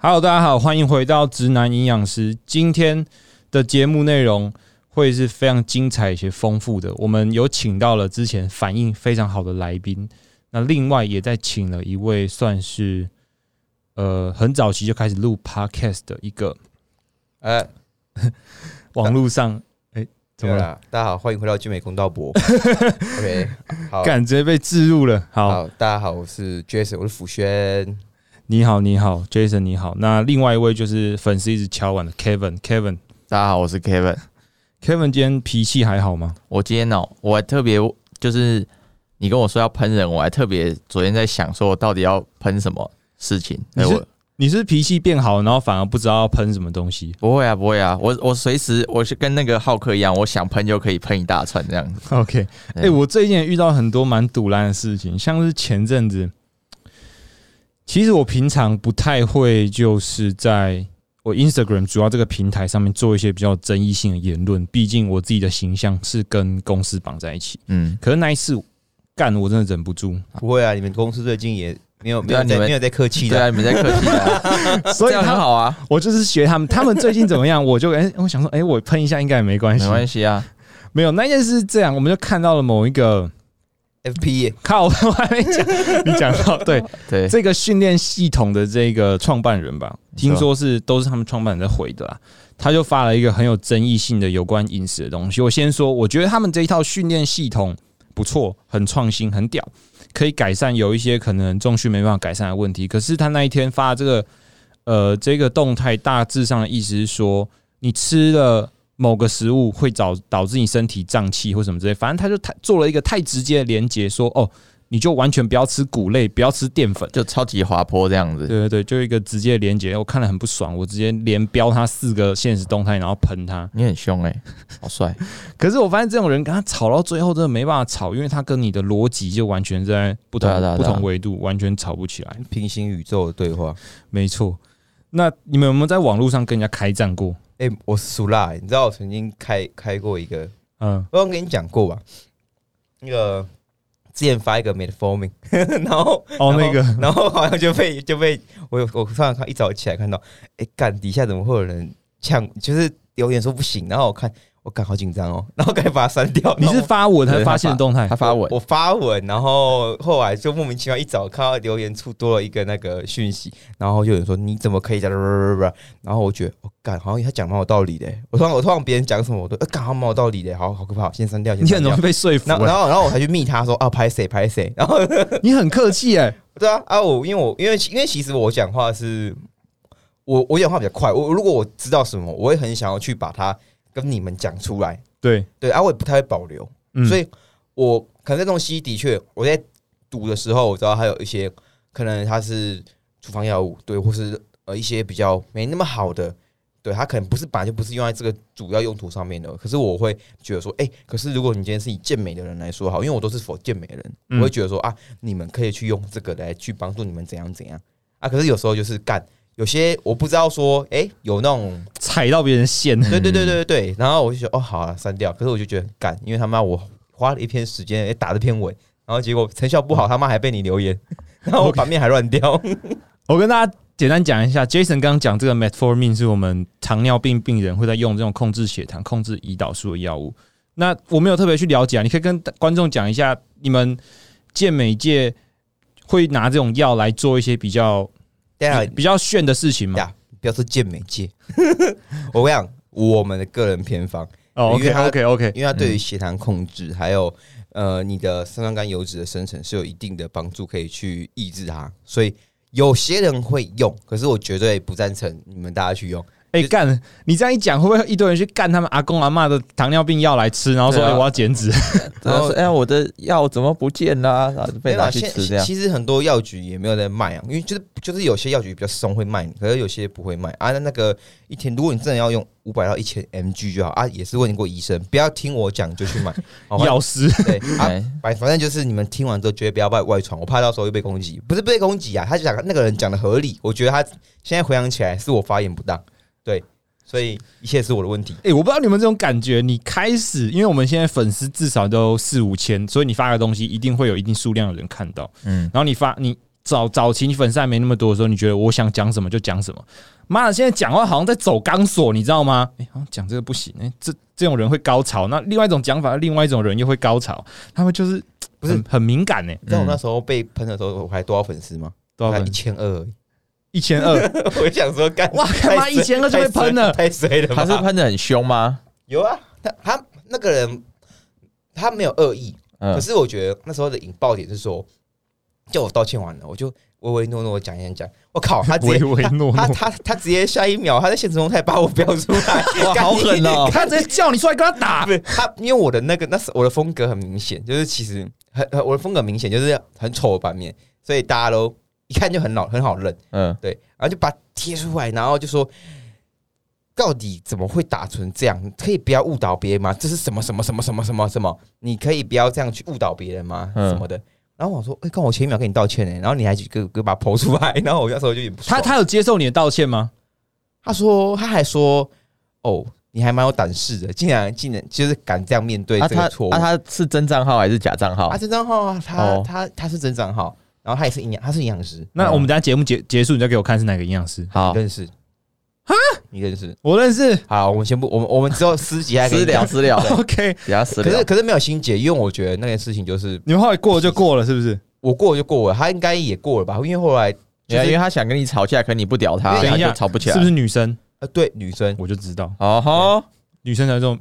Hello，大家好，欢迎回到直男营养师。今天的节目内容会是非常精彩且丰富的。我们有请到了之前反应非常好的来宾，那另外也在请了一位算是呃很早期就开始录 Podcast 的一个呃，网络上哎怎么了？大家好，欢迎回到聚美公道博。OK，好，感觉被置入了。好，好，大家好，我是 Jason，我是辅轩。你好，你好，Jason，你好。那另外一位就是粉丝一直敲碗的 Kevin，Kevin，Kevin 大家好，我是 Kevin。Kevin。今天脾气还好吗？我今天哦，我还特别就是你跟我说要喷人，我还特别昨天在想说，我到底要喷什么事情？你我你是脾气变好，然后反而不知道要喷什么东西。不会啊，不会啊，我我随时我是跟那个浩克一样，我想喷就可以喷一大串这样子。OK，哎、对我最近也遇到很多蛮堵烂的事情，像是前阵子，其实我平常不太会，就是在我 Instagram 主要这个平台上面做一些比较争议性的言论，毕竟我自己的形象是跟公司绑在一起。嗯，可是那一次干，我真的忍不住，不会啊，你们公司最近也没有没有在没有在客气的。对啊，你们在客气的 啊、所以很好啊，我就是学他们，他们最近怎么样，我就哎、我想说，哎、我喷一下应该也没关系没，关系啊。没有那件事是这样，我们就看到了某一个 FP 耶靠，我还没讲，你讲到对。对，这个训练系统的这个创办人吧，听说是都是他们创办人在回的啦。他就发了一个很有争议性的有关饮食的东西。我先说，我觉得他们这一套训练系统不错，很创新，很屌，可以改善有一些可能重训没办法改善的问题。可是他那一天发这个呃这个动态，大致上的意思是说，你吃了。某个食物会导导致你身体胀气或什么之类，反正他就太做了一个太直接的连接，说哦，你就完全不要吃谷类，不要吃淀粉，就超级滑坡这样子。对对对，就一个直接的连接，我看了很不爽，我直接连标他四个现实动态，然后喷他。你很凶哎、好帅。可是我发现这种人跟他吵到最后真的没办法吵，因为他跟你的逻辑就完全在不同、不对啊啊对啊同维度，完全吵不起来。平行宇宙的对话。没错。那你们有没有在网络上跟人家开战过？哎，我是苏辣，你知道我曾经开开过一个，嗯，我刚跟你讲过吧？那个之前发一个 Metformin，然后哦，那个然后好像就被就被我我突然看一早起来看到，哎、干底下怎么会有人呛，就是留言说不行，然后我看我感好紧张哦，然后赶紧把它删掉。你是发文还是发现动态他？发文我，我发文，然后后来就莫名其妙一早看到留言处多了一个那个讯息，然后就有人说你怎么可以这样？然后我觉得我感、好像他讲蛮有道理的、我突然我突然别人讲什么我都呃干、好蛮有道理的、好好可怕，先删掉，你很容易。被说服、然后，然欸，后，然后我才去密他说啊，拍谁拍谁，然后你很客气哎、对啊，啊，我因为我因为因为其实我讲话是，我我讲话比较快，我如果我知道什么，我会很想要去把它跟你们讲出来。对，对啊，我也不太会保留，嗯，所以我可能这东西的确我在赌的时候，我知道它有一些可能它是处方药物，对，或是呃一些比较没那么好的。对它可能不是本来就不是用在这个主要用途上面的，可是我会觉得说，哎、可是如果你今天是以健美的人来说好，因为我都是否健美的人，嗯我会觉得说啊，你们可以去用这个来去帮助你们怎样怎样啊。可是有时候就是干，有些我不知道说，哎、有那种，踩到别人线，对对对对对，然后我就觉得哦，好啊，删掉。可是我就觉得很干，因为他妈我花了一篇时间，哎、打这篇文，然后结果成效不好，他妈还被你留言，然后我版面还乱掉。我跟大家简单讲一下，Jason 刚刚讲这个 Metformin 是我们糖尿病病人会在用这种控制血糖、控制胰岛素的药物。那我没有特别去了解啊，你可以跟观众讲一下，你们健美界会拿这种药来做一些比较对啊，比较炫的事情嘛？呀，不要说健美界，我跟你讲，我们的个人偏方，哦，OK 因为它 OK OK，因为它对于血糖控制，还有呃你的三酸甘油脂的生成是有一定的帮助，可以去抑制它。所以有些人会用，可是我绝对不赞成你们大家去用。哎、就干，你这样一讲，会不会一堆人去干他们阿公阿嬷的糖尿病药来吃，然后说，哎、对啊我要减脂？然后说哎呀，我的药怎么不见啦、然后就被拿去吃这样。其实很多药局也没有在卖啊，因为就是就是有些药局比较松会卖你，可是有些不会卖啊。那那个一天，如果你真的要用五百到一千 mg 就好啊，也是问过医生，不要听我讲就去买。药师，对啊，哎，反反正就是你们听完之后，绝对不要外外传，我怕到时候又被攻击。不是被攻击啊，他就讲那个人讲的合理，我觉得他现在回想起来是我发言不当，对，所以一切是我的问题。哎、我不知道你们这种感觉，你开始，因为我们现在粉丝至少都四五千，所以你发的东西一定会有一定数量的人看到。嗯，然后你发你早早期你粉丝还没那么多的时候，你觉得我想讲什么就讲什么。妈的，现在讲话好像在走钢索，你知道吗？哎、好像讲这个不行，哎、这这种人会高潮。那另外一种讲法，另外一种人又会高潮，他们就是不是很很敏感呢、你知道我那时候被喷的时候，我还多少粉丝吗？多少一？千二。一千二，我想说，干哇他妈太衰1200就被喷了太衰了吧。他是喷的很凶吗？有啊，他他那个人他没有恶意，嗯可，是我觉得那时候的引爆点是说，叫我道歉完了，我就唯唯诺诺讲一讲讲，我靠，他直接唯唯诺诺他他他他直接下一秒他在现实中态把我标出来，哇，好狠哦！他直接叫你出来跟他打不。是他，因为我的那个那是我的风格很明显，就是其实很很我的风格明显就是很丑的版面，所以大家都一看就很老很好认，嗯，对，然后就把它贴出来，然后就说。到底怎么会打成这样？可以不要误导别人吗？这是什么什么什么什么什么什么？你可以不要这样去误导别人吗？嗯什么的。然后我说，哎、刚我前一秒跟你道歉呢、然后你还去给给把它剖出来，然后我那时候就有点不爽他他有接受你的道歉吗？他说他还说，哦，你还蛮有胆识的，竟然竟然就是敢这样面对这个错误。啊他是真账号还是假账号啊，？真账号啊，他、哦他他是真账号，然后他也是营养，他是营养师，那我们等下节目结结束，你再给我看是哪个营养师？好你，认识你认识？我认识。好，我们先不，我们我们之后私底下私聊讲。私聊，OK，比较私聊。可是可是没有心结，因为我觉得那件事情就是你们后来过了就过了，是不是？我过了就过了，他应该也过了吧？因为后来因为因为他想跟你吵架，可你不屌他，他等一下就吵不起来。是不是女生？呃对女生我就知道，哦吼，女生才这种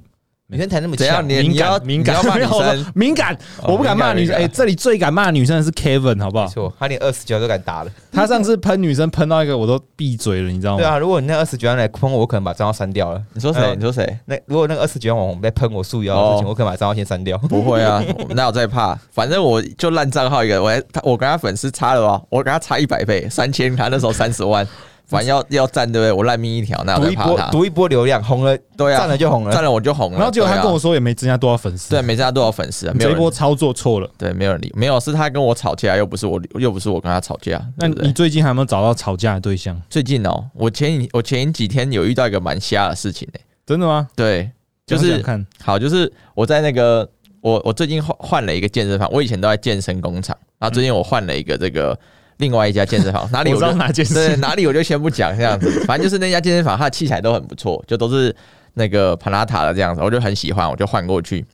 女生才那么怎样？强，你敏感、敏感、你要骂女没有生，敏感，哦我不敢骂女生。哎，这里最敢骂女生的是 Kevin，好不好？没错，他连二十九都敢打了。他上次喷女生喷到一个我都闭嘴了，你知道吗？对啊，如果你那二十九来喷我，我可能把账号删掉了。你说谁？呃你说谁？那如果那个二十九网红在喷我束腰的事情，哦我可能把账号先删掉。不会啊，我哪有在怕？反正我就烂账号一个，我还他我跟他粉丝差了吧？我跟他差一百倍，三千，他那时候三十万，反正要要占对不对？我烂命一条，哪有赌一？波赌一波流量，红了对啊，占了就红了。占了我就红了。然后结果他跟我说也没增加多少粉丝，对，没增加多少粉丝啊，没有人你这一波操作错了。对，没有人理，没有是他跟我吵架，又不是我，又不是我跟他吵架。那你最近还有没有找到吵架的对象？最近哦，我前几我前几天有遇到一个蛮瞎的事情诶、真的吗？对，就是好，就是我在那个我我最近换换了一个健身房，我以前都在健身工厂，然后最近我换了一个这个另外一家健身房，哪里我知道哪间对。哪里我就先不讲这样子，反正就是那家健身房，它的器材都很不错，就都是那个帕拉塔的这样子，我就很喜欢，我就换过去。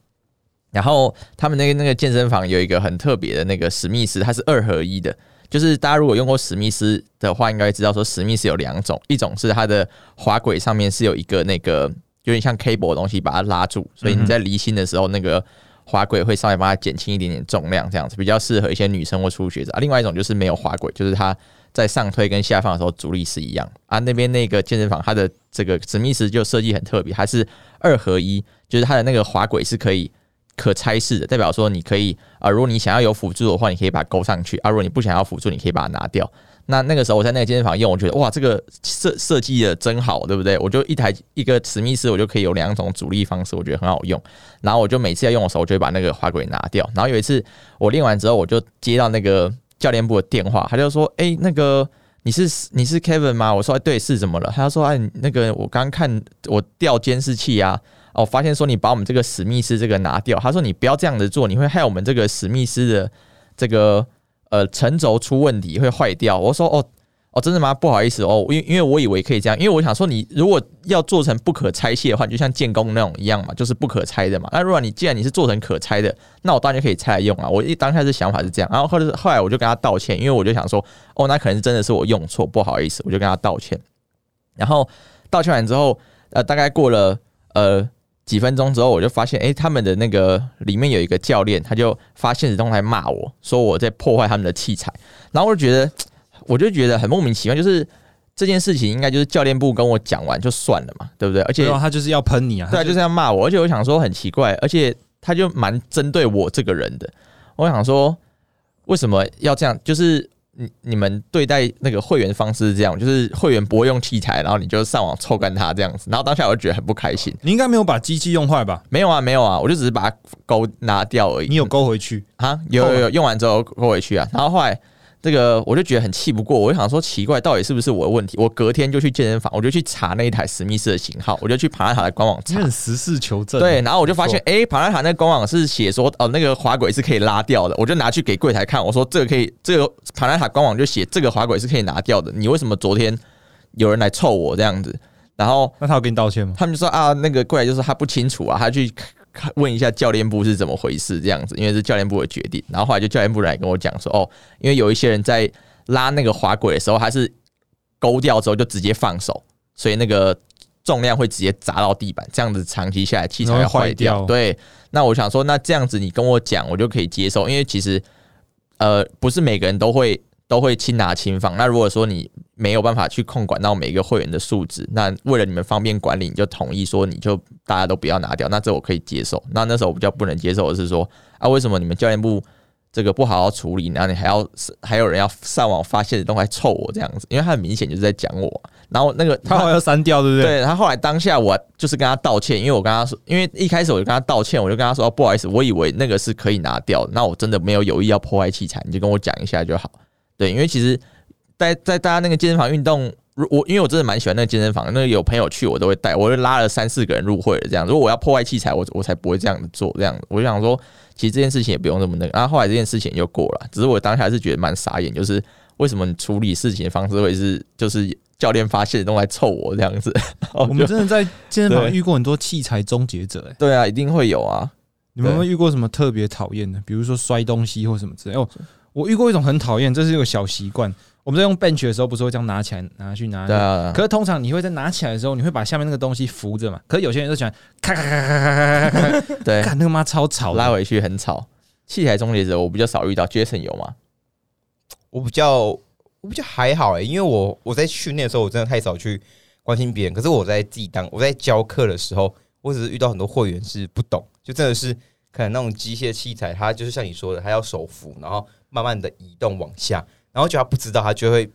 然后他们那个那个健身房有一个很特别的那个史密斯，它是二合一的。就是大家如果用过史密斯的话，应该知道说史密斯有两种，一种是它的滑轨上面是有一个那个有点像 cable 的东西把它拉住，所以你在离心的时候，那个滑轨会稍微帮它减轻一点点重量，这样子比较适合一些女生或初学者。啊、另外一种就是没有滑轨，就是它在上推跟下放的时候阻力是一样啊。那边那个健身房它的这个史密斯就设计很特别，它是二合一，就是它的那个滑轨是可以。可拆式的，代表说你可以啊、如果你想要有辅助的话，你可以把它勾上去啊；如果你不想要辅助，你可以把它拿掉。那那个时候我在那个健身房用，我觉得哇，这个设设计的真好，对不对？我就一台一个史密斯，我就可以有两种阻力方式，我觉得很好用。然后我就每次要用的时候，我就会把那个滑轨拿掉。然后有一次我练完之后，我就接到那个教练部的电话，他就说：“哎、那个你是你是 Kevin 吗？”我说：“，对，是怎么了？”他说：“哎，那个我刚看我调监视器啊。”哦，发现说你把我们这个史密斯这个拿掉，他说你不要这样子做，你会害我们这个史密斯的这个呃沉轴出问题，会坏掉。我说哦哦，真的吗？不好意思哦，因为因为我以为可以这样，因为我想说你如果要做成不可拆卸的话，你就像建工那种一样嘛，就是不可拆的嘛。那如果你既然你是做成可拆的，那我当然就可以拆来用啊。我一当下的想法是这样，然后后来后来我就跟他道歉，因为我就想说哦，那可能真的是我用错，不好意思，我就跟他道歉。然后道歉完之后，呃，大概过了呃。几分钟之后，我就发现，哎、他们的那个里面有一个教练，他就发现实动态骂我说我在破坏他们的器材，然后我就觉得，我就觉得很莫名其妙，就是这件事情应该就是教练部跟我讲完就算了嘛，对不对？而且啊，他就是要喷你啊，对啊，就是要骂我，而且我想说很奇怪，而且他就蛮针对我这个人的。我想说，为什么要这样？就是你你们对待那个会员方式是这样，就是会员不会用器材，然后你就上网臭干他这样子，然后当下我就觉得很不开心。你应该没有把机器用坏吧？没有啊，没有啊，我就只是把它勾拿掉而已。你有勾回去？啊？有有有，用完之后勾回去啊。然后后来这个我就觉得很气不过，我就想说奇怪，到底是不是我的问题？我隔天就去健身房，我就去查那一台史密斯的型号，我就去帕拉塔的官网查你很。实事求证。对，，然后我就发现，哎、帕拉塔那个官网是写说，哦，那个滑轨是可以拉掉的，我就拿去给柜台看，我说这个可以，这个帕拉塔官网就写这个滑轨是可以拿掉的，你为什么昨天有人来凑我这样子？然后那他有跟你道歉吗？他们就说啊，那个柜台就说他不清楚啊，他去看问一下教练部是怎么回事这样子，因为是教练部的决定。然后后来就教练部来跟我讲说，哦，因为有一些人在拉那个滑轨的时候，他是勾掉之后就直接放手，所以那个重量会直接砸到地板，这样子长期下来器材要坏掉。对，那我想说，那这样子你跟我讲，我就可以接受，因为其实呃，不是每个人都会都会轻拿轻放。那如果说你没有办法去控管到每一个会员的素质，那为了你们方便管理，你就同意说你就大家都不要拿掉，那这我可以接受。那那时候我比较不能接受的是说啊，为什么你们教练部这个不好好处理，然后你还要还有人要上网发现实动态臭我这样子，因为他很明显就是在讲我。然后那个他好像要删掉，对不对？对他后来当下我就是跟他道歉，因为我跟他说，因为一开始我就跟他道歉，我就跟他说、哦不好意思，我以为那个是可以拿掉，那我真的没有有意要破坏器材，你就跟我讲一下就好。对，因为其实在在大家那个健身房运动，如我因为我真的蛮喜欢那个健身房，那个有朋友去我都会带，我就拉了三四个人入会了这样。如果我要破坏器材，我我才不会这样子做这样。我就想说，其实这件事情也不用那么那个。然后后来这件事情就过了，只是我当下是觉得蛮傻眼，就是为什么你处理事情的方式会是就是教练发现都来凑我这样子？我们真的在健身房遇过很多器材终结者、欸，对啊，一定会有啊。你们有没有遇过什么特别讨厌的？比如说摔东西或什么之类？哦，我遇过一种很讨厌，这是有个小习惯。我们在用 bench 的时候，不是会这样拿起来、拿去拿去？对啊。可是通常你会在拿起来的时候，你会把下面那个东西扶着嘛？可是有些人就喜欢咔咔咔咔咔咔咔，对，看那个妈超吵，拉回去很吵。器材终结者我比较少遇到，Jason 有吗？我比较我比较还好哎、因为我我在训练的时候，我真的太少去关心别人。可是我在自己当我在教课的时候，我只是遇到很多会员是不懂，就真的是。可能那种机械器材，它就是像你说的，它要手扶，然后慢慢的移动往下，然后就他不知道，他就会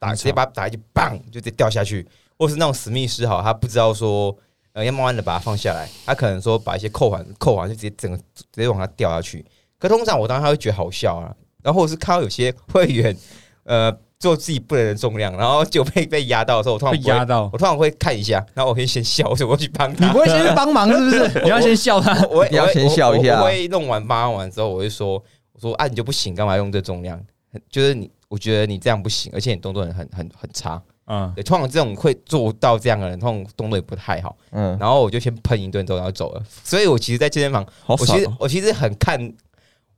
打直接把它打下去，砰就直接掉下去，或是那种史密斯好，他不知道说。呃，要慢慢的把它放下来，他可能说把一些扣环扣环就直接整个直接往下掉下去。可通常我当时他会觉得好笑啊，然后是看到有些会员呃做自己不能的重量，然后就被被压到的时候，我通被常不会压到。我突然会看一下，然后我可以先笑，我就我去帮他你他。不会先去帮忙是不是？你要先笑他。我会你要先笑一下我我我会弄完帮完之后，我会说我说啊你就不行，干嘛用这重量？就是你，我觉得你这样不行，而且你动作很很很很差。嗯，对，通常这种会做到这样的人，通常动作也不太好。嗯，然后我就先喷一顿之后，然后走了。所以我其实，在健身房我其实。我其实很看，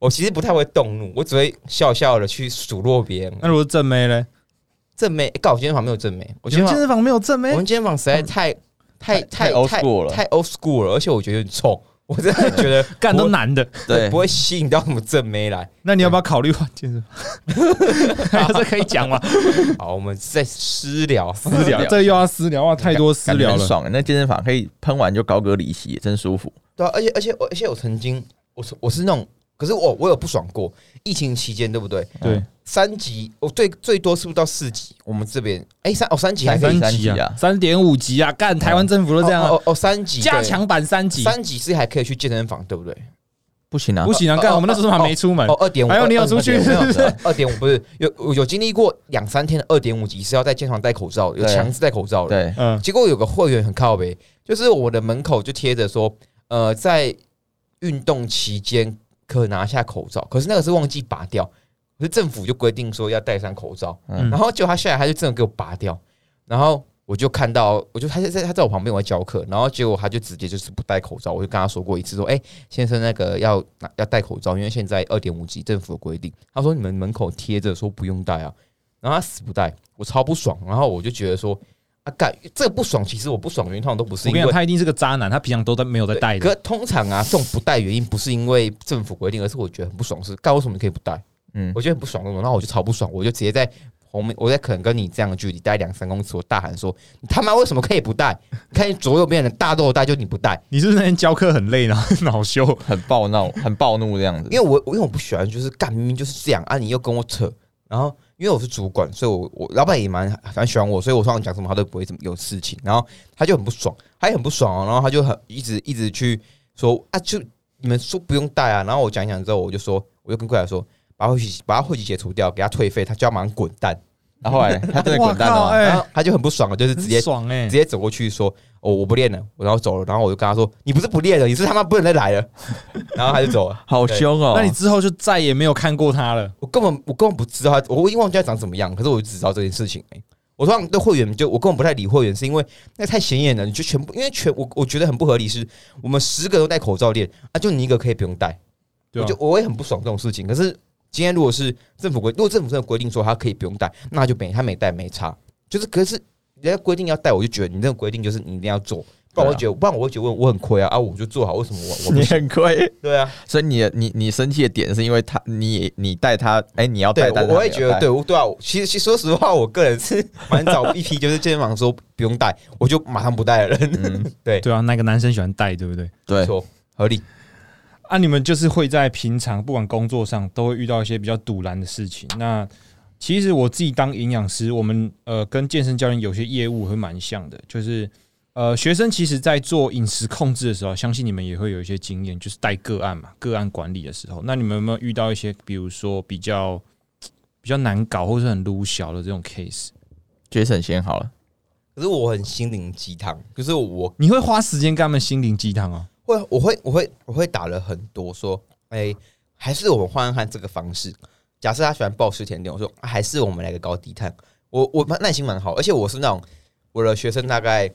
我其实不太会动怒，我只会笑笑的去数落别人。那如果正妹嘞？正妹，告我健身房没有正妹，我我健身房健身房没有正妹我，们健身房实在太太太太 old school 了太 old school 了，而且我觉得有点臭，我真的觉得 干都男的。对不，会吸引到什么正妹来。那你要不要考虑换健身房？这可以讲吗？好，我们再私聊。私聊，这个又要私聊哇，太多私聊了。很爽。那健身房可以喷完就高歌离席，真舒服。对啊，而且而且而且我曾经，我是我是那种，可是我我有不爽过。疫情期间，对不对？对，三级，我最最多是不是到四级？我们这边，哎，三哦三级还可以三级级啊。啊，三点五级啊，干台湾政府都这样啊，哦哦哦三级加强版三级，三级是还可以去健身房，对不对？不行啊。不，行啊，干哦我们那时候还没出门。哦，，二点五，还有你有出去是不是？二点五不是有有有经历过两三天的二点五级是要在健身房戴口罩，有强制戴口罩的。对，嗯，结果有个会员很靠北，就是我的门口就贴着说，呃，在运动期间可拿下口罩，可是那个是忘记拔掉，可是政府就规定说要戴上口罩，嗯然后就他下来他就真的给我拔掉，然后我就看到，我就他在他在我旁边我在教课，然后结果他就直接就是不戴口罩，我就跟他说过一次说，哎、先生那个要拿要戴口罩，因为现在二点五级政府的规定，他说你们门口贴着说不用戴啊，然后他死不戴，我超不爽，然后我就觉得说。啊，干这个不爽，其实我不爽原因通常都不是因为我跟你，他一定是个渣男，他平常都在没有在带的。可通常啊，这种不带原因不是因为政府规定，而是我觉得很不爽，是干为什么你可以不带？嗯我觉得很不爽那种，然后我就超不爽，我就直接在后面，我在可能跟你这样的距离待两三公尺，我大喊说：“你他妈为什么可以不带？你看你左右边的人大都有带，就你不带。你是不是那天教课很累，然后 恼羞？很暴闹，很暴怒这样子。因为我我因为我不喜欢，就是干明明就是这样啊，你又跟我扯，然后因为我是主管，所以我我老板也蛮蛮喜欢我，所以我通常讲什么他都不会怎么有事情，然后他就很不爽，他也很不爽哦，然后他就很一直一直去说啊，就你们说不用带啊，然后我讲一讲之后，我就说，我就跟柜台说，把会籍把他会籍解除掉，给他退费，他就要马上滚蛋。然后后来他真的滚蛋了然后他就很不爽了，就是直接爽哎、直接走过去说：“哦，我不练了。”然后走了，然后我就跟他说：“你不是不练了，你是他妈不能再来了。”然后他就走了。好凶哦！那你之后就再也没有看过他了。我根本我根本不知道他，我已经忘记他长什么样，可是我就只知道这件事情、欸。我通常对会员就我根本不太理会员，是因为那太显眼了，你就全部因为全我我觉得很不合理是，我们十个都戴口罩练啊，就你一个可以不用戴，我就我也很不爽这种事情。可是今天如果是政府规，如果政府真的规定说他可以不用戴，那就没他没戴没差，就是可是人家规定要带，我就觉得你这个规定就是你一定要做，不然我觉得不然我会觉得我我很亏啊啊，我就做好，为什么我我你？很亏，对啊，所以你的你你生气的点是因为他你你带他，哎，你要带，我我会觉得，对，我对啊，其实其实说实话，我个人是蛮早一批，就是健身房说不用带，我就马上不带了，嗯，对，对啊，那个男生喜欢带，对不对？对没，错，合理。啊，你们就是会在平常不管工作上都会遇到一些比较堵拦的事情。那其实我自己当营养师，我们呃跟健身教练有些业务会蛮像的，就是呃学生其实在做饮食控制的时候，相信你们也会有一些经验，就是带个案嘛，个案管理的时候，那你们有没有遇到一些比如说比较比较难搞或是很撸小的这种 case？Jason 先好了，可是我很心灵鸡汤，可是我你会花时间跟他们心灵鸡汤哦？会，我会，我会，我会打了很多，说，哎、还是我们换换看这个方式。假设他喜欢暴食甜点，我说、啊还是我们来个高低碳。我我蛮耐心蛮好，而且我是那种我的学生大概，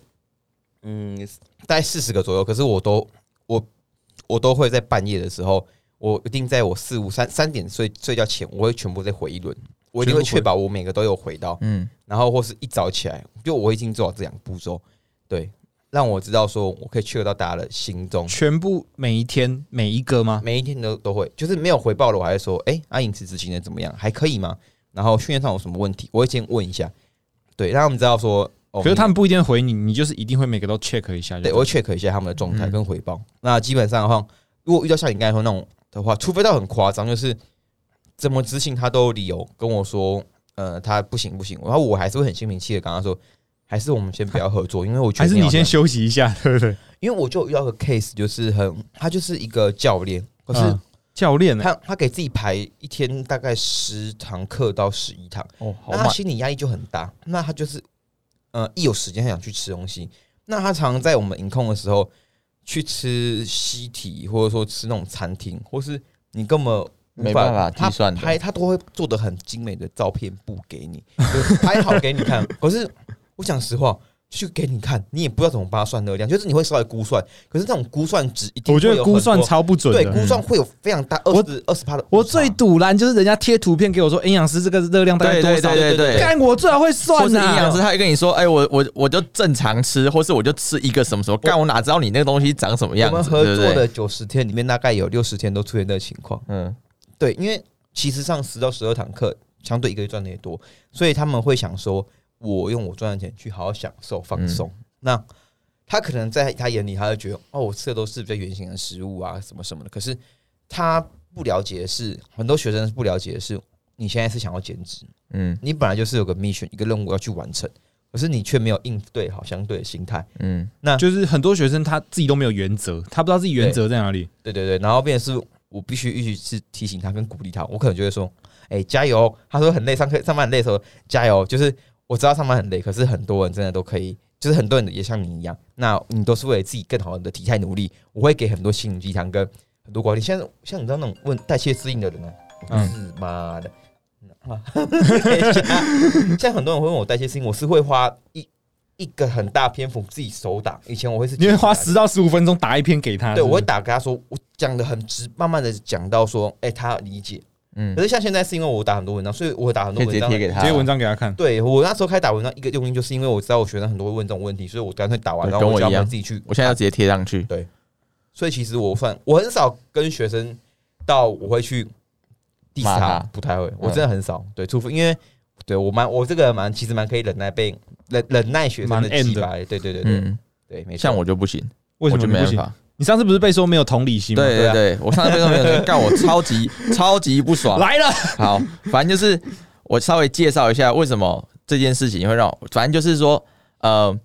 嗯，大概四十个左右，可是我都我我都会在半夜的时候，我一定在我四五三三点睡睡觉前，我会全部再回一轮，我一定会确保我每个都有回到，嗯，然后或是一早起来，就我已经做好这两个步骤，对，让我知道说我可以确到大家的心中。全部每一天每一个吗？每一天都都会，就是没有回报了，我还会说，哎、阿颖辞执行的怎么样？还可以吗？然后训练上有什么问题，我会先问一下，对，让他们知道说，哦，可是他们不一定回你，你就是一定会每个都 check 一下对，我会 check 一下他们的状态嗯跟回报。那基本上的话，如果遇到像你刚才说那种的话，除非到很夸张，就是怎么执行他都有理由跟我说，呃，他不行不行，然后我还是会很心平气的跟他说，还是我们先不要合作，因为我觉得还是你先休息一下，对不对？因为我就有遇到个 case，就是很，他就是一个教练，可是嗯教练呢？他他给自己排一天大概十堂课到十一堂，哦，好那他，心理压力就很大。那他就是呃一有时间他想去吃东西，那他常常在我们饮控的时候去吃西体，或者说吃那种餐厅，或是你根本无没办法他计算的拍他都会做的很精美的照片布给你，就拍好给你看。可是我讲实话。就给你看，你也不知道怎么帮他算热量，就是你会稍微估算，可是那种估算值一定我觉得估算超不准对。估算会有非常大二十二十趴的。我最堵拦就是人家贴图片给我说营养师这个热量大概多少，对对对干我最好会或算是营养师。他会跟你说，哎，我我我就正常吃，或是我就吃一个什么什么，干我哪知道你那个东西长什么样子？我们合作的九十天里面，大概有六十天都出现这个情况。嗯，对，因为其实上十到十二堂课，相对一个月赚的也多，所以他们会想说，我用我赚的钱去好好享受放松。那他可能在他眼里，他会觉得，哦，我吃的都是比较原形的食物啊，什么什么的。可是他不了解的是，很多学生不了解的是，你现在是想要减脂，嗯你本来就是有个 mission 一个任务要去完成，可是你却没有应对好相对的心态。嗯，那就是很多学生他自己都没有原则，他不知道自己原则在哪里。对对对，然后变成是我必须一直是提醒他跟鼓励他，我可能就会说，哎、加油！他说很累，上课上班很累的时候加油。就是我知道上班很累，可是很多人真的都可以，就是很多人也像你一样，那你都是为了自己更好的体态努力。我会给很多心灵鸡汤跟很多管理。现在像你知道那种问代谢适应的人呢、嗯是妈的。啊现在很多人会问我代谢适应，我是会花一一个很大篇幅自己手打。以前我会是你会花十到十五分钟打一篇给他，对，我会打给他说，我讲的很直，慢慢的讲到说，哎、他理解。嗯可，是像现在是因为我打很多文章，所以我会打很多文章直接贴给他，直接文章给他看。对我那时候开始打文章，一个用意就是因为我知道我学生很多会问这种问题，所以我干脆打完，然后我叫他跟我自己去。我现在要直接贴上去。对所以其实我算我很少跟学生到我会去 diss 骂他他，不太会，我真的很少。对，除非因为对我蛮我这个人蛮其实蛮可以忍耐被忍忍耐学生的蛮 end 的击败。对对对对嗯，对，没错。像我就不行，为什我就么不行？没办法。你上次不是被说没有同理心吗？对啊对对对，我上次被说没有 干我超级超级不爽。来了，好，反正就是我稍微介绍一下为什么这件事情会让我，反正就是说，呃，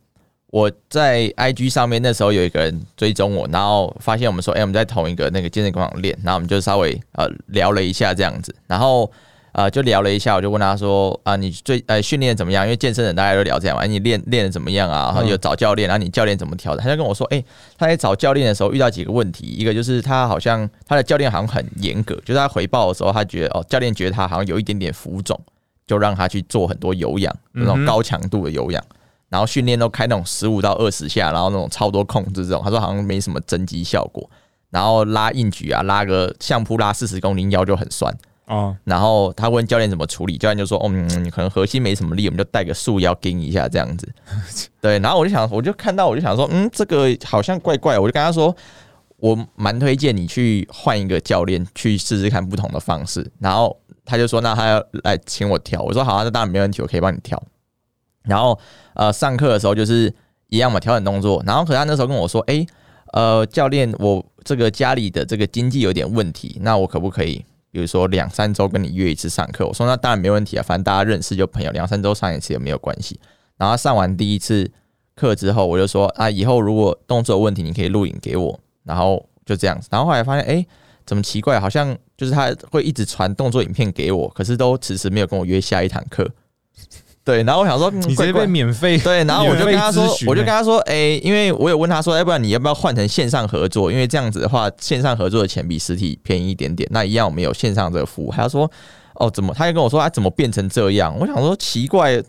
我在 IG 上面那时候有一个人追踪我，然后发现我们说，哎、我们在同一个那个健身广场练，然后我们就稍微呃聊了一下这样子，然后呃就聊了一下，我就问他说，啊、你最呃训练怎么样？因为健身人大家都聊这样嘛，你练练的怎么样啊？然后有找教练，然后你教练怎么调的？他就跟我说，哎、他在找教练的时候遇到几个问题，一个就是他好像他的教练好像很严格，就是他回报的时候，他觉得哦，教练觉得他好像有一点点浮肿，就让他去做很多有氧，那种高强度的有氧。然后训练都开那种十五到二十下，然后那种超多控制这种，他说好像没什么增肌效果。然后拉硬举啊，拉个相扑拉四十公斤腰就很酸。哦，然后他问教练怎么处理，教练就说：“哦，嗯，你可能核心没什么力，我们就带个束腰盯一下这样子。”对，然后我就想，我就看到，我就想说，嗯，这个好像怪怪，我就跟他说，我蛮推荐你去换一个教练，去试试看不同的方式。然后他就说，那他要来请我调，我说好、啊，那当然没问题，我可以帮你调。然后呃，上课的时候就是一样嘛，调整动作。然后可是他那时候跟我说，诶，呃，教练，我这个家里的这个经济有点问题，那我可不可以？比如说两三周跟你约一次上课，我说那当然没问题啊，反正大家认识就朋友，两三周上一次也没有关系。然后上完第一次课之后，我就说啊，以后如果动作有问题，你可以录影给我，然后就这样子。然后后来发现，哎、怎么奇怪？好像就是他会一直传动作影片给我，可是都迟迟没有跟我约下一堂课。对，然后我想说，嗯你直接被免费对，然后我就跟他说我就跟欸他说，哎、因为我有问他说，要不然你要不要换成线上合作？因为这样子的话，线上合作的钱比实体便宜一点点。那一样我们有线上这个服务。他说，哦，怎么？他就跟我说，啊、怎么变成这样？我想说奇怪，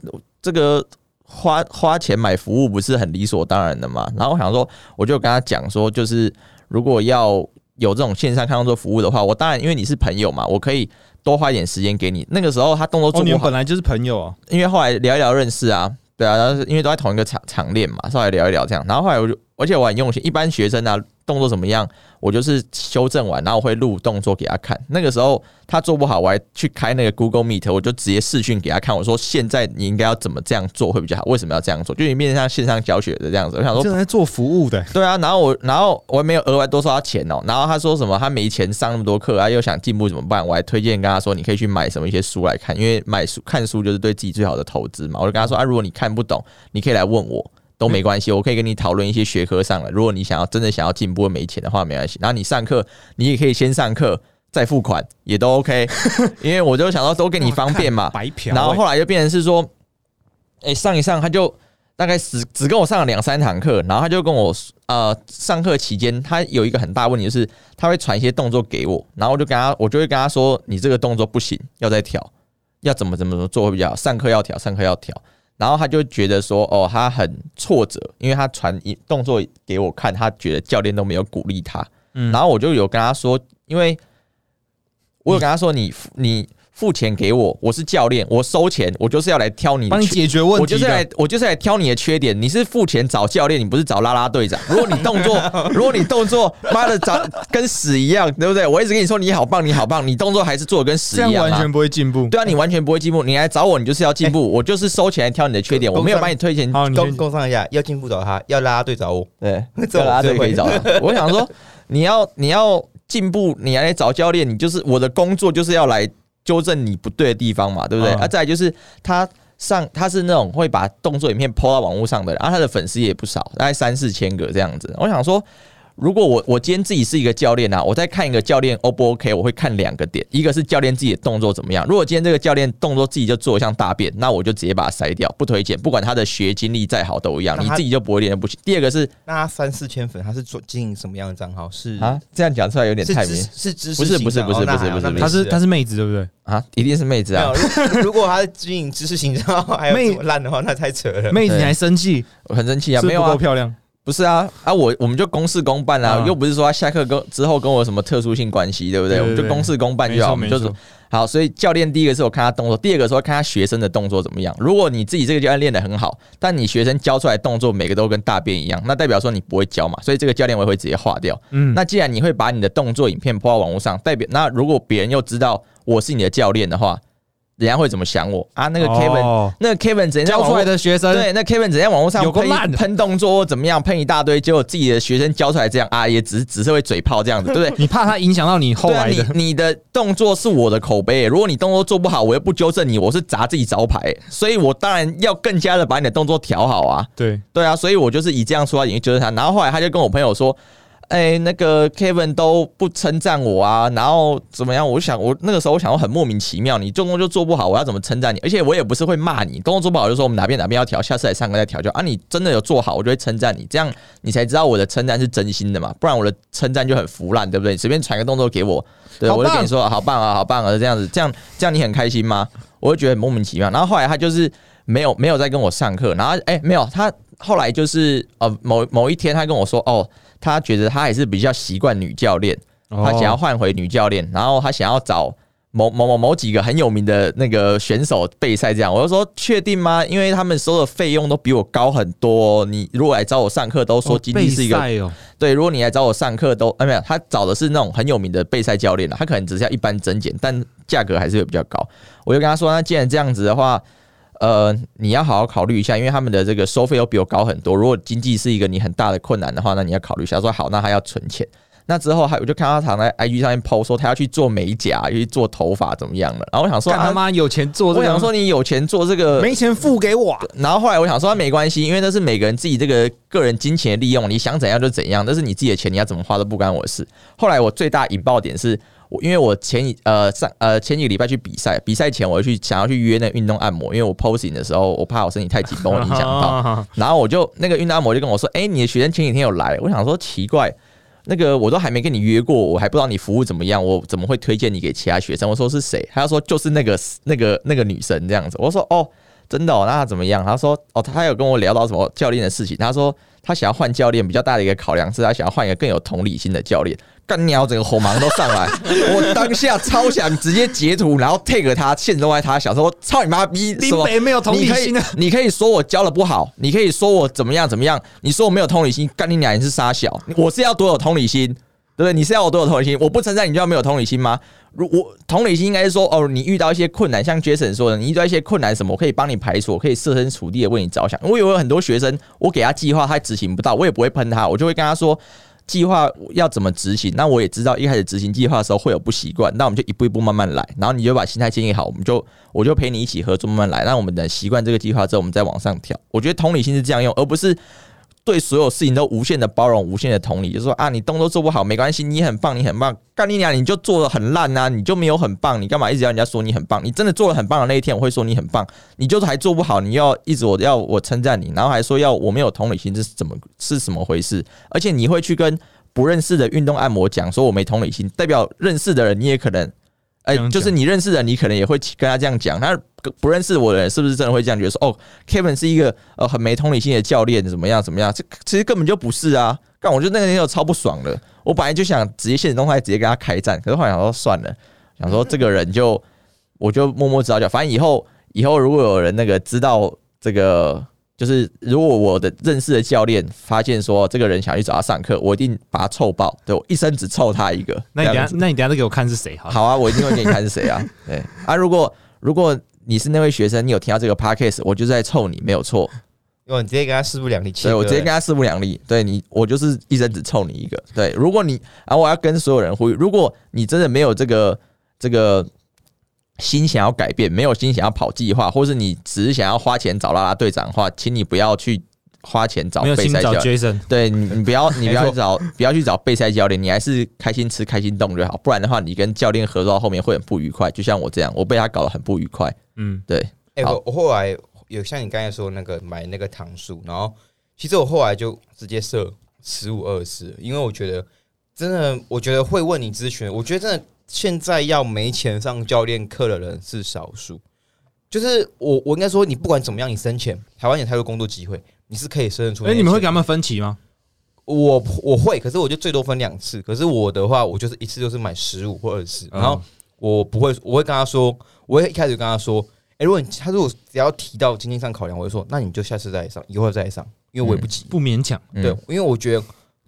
这个花花钱买服务不是很理所当然的嘛？然后我想说，我就跟他讲说，就是如果要有这种线上看动作服务的话，我当然因为你是朋友嘛，我可以多花一点时间给你。那个时候他动作哦，你做不好，们本来就是朋友啊，因为后来聊一聊认识啊，对啊，然后是因为都在同一个场场练嘛，稍微聊一聊这样。然后后来我就，而且我很用心，一般学生啊动作怎么样，我就是修正完，然后我会录动作给他看。那个时候他做不好，我还去开那个 Google Meet，我就直接视讯给他看，我说现在你应该要怎么这样做会比较好，为什么要这样做？就你面向线上教学的这样子。我想说你真的在做服务的，对啊，然后我，然后我也没有额外多收他钱哦。然后他说什么，他没钱上那么多课，啊又想进步怎么办？我还推荐跟他说，你可以去买什么一些书来看，因为买书看书就是对自己最好的投资嘛。我就跟他说啊，如果你看不懂，你可以来问我，都没关系，我可以跟你讨论一些学科上的。如果你想要真的想要进步没钱的话，没关系。然后你上课，你也可以先上课再付款，也都 OK。因为我就想到都给你方便嘛，白嫖欸。然后后来就变成是说，哎、上一上他就大概只只跟我上了两三堂课，然后他就跟我呃上课期间，他有一个很大问题就是他会传一些动作给我，然后我就跟他我就会跟他说，你这个动作不行，要再调，要怎么怎么怎么做会比较好，上课要调，上课要调。然后他就觉得说，哦，他很挫折，因为他传一动作给我看，他觉得教练都没有鼓励他。嗯然后我就有跟他说，因为我有跟他说，你付你付钱给我，我是教练，我收钱，我就是要来挑你帮你解决问题我就是来。我就是来挑你的缺点。你是付钱找教练，你不是找啦啦队长。如果你动作，如果你动作妈的长跟屎一样，对不对？我一直跟你说你好棒，你好棒，你动作还是做的跟屎一样、啊，完全不会进步。对啊，你完全不会进步。你来找我，你就是要进步。我就是收钱来挑你的缺点，我没有把你推荐。好，你工先工商一下，要进步找他，要拉拉队找我。对，这我啦啦队可以找他。我想说，你要你要进步，你来找教练，你就是我的工作就是要来纠正你不对的地方嘛，对不对？嗯啊，再来就是他上他是那种会把动作影片 PO 到网络上的人，然、后他的粉丝也不少，大概三四千个这样子。我想说。如果我我今天自己是一个教练啊，我在看一个教练 O 不 OK，我会看两个点，一个是教练自己的动作怎么样。如果今天这个教练动作自己就做像大便，那我就直接把它筛掉，不推荐。不管他的学经历再好都一样，你自己就不会练的不行。第二个是那他三四千粉，他是做经营什么样的账号？是啊，这样讲出来有点太明是知识不是不是不是不是不是还好那没她是他是妹子，对不对？啊，一定是妹子啊！如如果他是经营知识型账号，还有妹这么烂的话，那太扯了。妹子，你还生气？我很生气啊，没有啊，够漂亮。不是啊啊，我我们就公事公办啊，嗯又不是说他下课跟之后跟我有什么特殊性关系，对不对？我们就公事公办就好，我们就是好。所以教练第一个是我看他动作，第二个是我看他学生的动作怎么样。如果你自己这个教练练得很好，但你学生教出来动作每个都跟大便一样，那代表说你不会教嘛，所以这个教练我也会直接划掉。嗯，那既然你会把你的动作影片抛到网络上，代表那如果别人又知道我是你的教练的话，人家会怎么想我啊？那个 Kevin，、哦那个 Kevin 直接在教出来的学生，对，那 Kevin 怎样网络上喷有个烂喷动作或怎么样，喷一大堆，结果自己的学生教出来这样啊，也只是只是会嘴炮这样子，对不对？你怕他影响到你后来的，你你的动作是我的口碑，如果你动作做不好，我又不纠正你，我是砸自己招牌，所以我当然要更加的把你的动作调好啊。对，对啊，所以我就是以这样出发点去纠正他。然后后来他就跟我朋友说：“哎、那个 Kevin 都不称赞我啊，然后怎么样？”我想，我那个时候我想，我很莫名其妙，你做工就做不好，我要怎么称赞你？而且我也不是会骂你，工作做不好就说我们哪边哪边要调，下次来上课再调就啊。你真的有做好，我就会称赞你，这样你才知道我的称赞是真心的嘛，不然我的称赞就很腐烂，对不对？随便传个动作给我，对，我就跟你说好棒啊，好棒啊，这样子，这样这样你很开心吗？我就觉得很莫名其妙。然后后来他就是没有没有再跟我上课，然后哎、没有他后来就是呃某某一天他跟我说哦，他觉得他还是比较习惯女教练，哦他想要换回女教练，然后他想要找。某某某某几个很有名的那个选手备赛，这样我就说确定吗？因为他们收的费用都比我高很多哦、你如果来找我上课，都说经济是一个对，如果你来找我上课都，啊没有，他找的是那种很有名的备赛教练了，他可能只是要一般增减，但价格还是会比较高。我就跟他说，那既然这样子的话，呃，你要好好考虑一下，因为他们的这个收费都比我高很多。如果经济是一个你很大的困难的话，那你要考虑一下。他说好，那他要存钱。那之后还我就看他躺在 IG 上面 PO 说他要去做美甲，去做头发怎么样了。然后我想说，干他啊、妈有钱做这个，我想说你有钱做这个没钱付给我啊，然后后来我想说没关系，因为那是每个人自己这个个人金钱的利用，你想怎样就怎样，那是你自己的钱，你要怎么花都不关我的事。后来我最大引爆点是我，因为我前一呃上呃前几个礼拜去比赛，比赛前我就去想要去约那个运动按摩，因为我 posing 的时候我怕我身体太紧绷我影响到，然后我就那个运动按摩就跟我说，哎、你的学生前几天有来，我想说奇怪。那个我都还没跟你约过，我还不知道你服务怎么样，我怎么会推荐你给其他学生？我说是谁？他说就是那个那个那个女生这样子。我说哦，真的哦，那他怎么样？他说哦，他有跟我聊到什么教练的事情。他说他想要换教练，比较大的一个考量是他想要换一个更有同理心的教练。干鸟，整个火芒都上来，我当下超想直接截图，然后 take 他，现都在他，想说操你妈逼，林北没有同理心啊，你可以说我教的不好，你可以说我怎么样怎么样，你说我没有同理心，干你娘，你是傻小，我是要多有同理心，对不对？你是要我多有同理心？我不称赞你就要没有同理心吗？如我同理心应该是说，哦，你遇到一些困难，像 Jason 说的，你遇到一些困难什么，我可以帮你排除，我可以设身处地的为你着想。我有很多学生，我给他计划，他执行不到，我也不会喷他，我就会跟他说。计划要怎么执行？那我也知道一开始执行计划的时候会有不习惯，那我们就一步一步慢慢来，然后你就把心态建立好，我们就我就陪你一起合作慢慢来。那我们等习惯这个计划之后，我们再往上调。我觉得同理心是这样用，而不是对所有事情都无限的包容、无限的同理，就说啊，你动作做不好没关系，你很棒，你很棒，干你娘，你就做的很烂啊，你就没有很棒，你干嘛一直要人家说你很棒？你真的做的很棒的那一天，我会说你很棒，你就是还做不好，你要一直我要我称赞你，然后还说要我没有同理心，这是怎么是什么回事？而且你会去跟不认识的运动按摩讲说我没同理心，代表认识的人你也可能。哎、这样讲就是你认识的人，你可能也会跟他这样讲。那不认识我的人，是不是真的会这样觉得说，哦，Kevin 是一个呃很没同理心的教练，怎么样怎么样？这其实根本就不是啊！但，我觉得那个天有超不爽的。我本来就想直接现实动态直接跟他开战，可是后来想说算了，想说这个人就我就默默指导脚。反正以后以后如果有人那个知道这个，就是如果我的认识的教练发现说这个人想去找他上课，我一定把他臭爆，对我一生只臭他一个。那你等下那你等下再给我看是谁好？好啊，我一定会给你看是谁啊。对啊，如果如果你是那位学生，你有听到这个 podcast，我就是在臭你，没有错。因为你直接跟他势不两立，对我直接跟他势不两立。对你，我就是一生只臭你一个。对，如果你啊，我要跟所有人呼吁，如果你真的没有这个这个心想要改变，没有心想要跑计划，或是你只是想要花钱找拉拉队长的话，请你不要去花钱找没有心找备赛教练。对你，你不要，你不要去找，不要去找备赛教练，你还是开心吃、开心动就好。不然的话，你跟教练合作到后面会很不愉快。就像我这样，我被他搞得很不愉快。嗯，对，哎、好我我后来有像你刚才说那个买那个糖数，然后其实我后来就直接设十五二十，因为我觉得真的，我觉得会问你咨询，我觉得真的现在要没钱上教练课的人是少数。就是我我应该说，你不管怎么样，你生钱，台湾有太多工作机会，你是可以生得出那哎。你们会给他们分期吗？我我会，可是我就最多分两次。可是我的话，我就是一次就是买十五或二十、嗯然后我不会，我会跟他说，我会一开始跟他说，哎、如果你他如果只要提到经济上考量，我会说，那你就下次再来上，以后再上，因为我也不急。不勉强，嗯。对，因为我觉得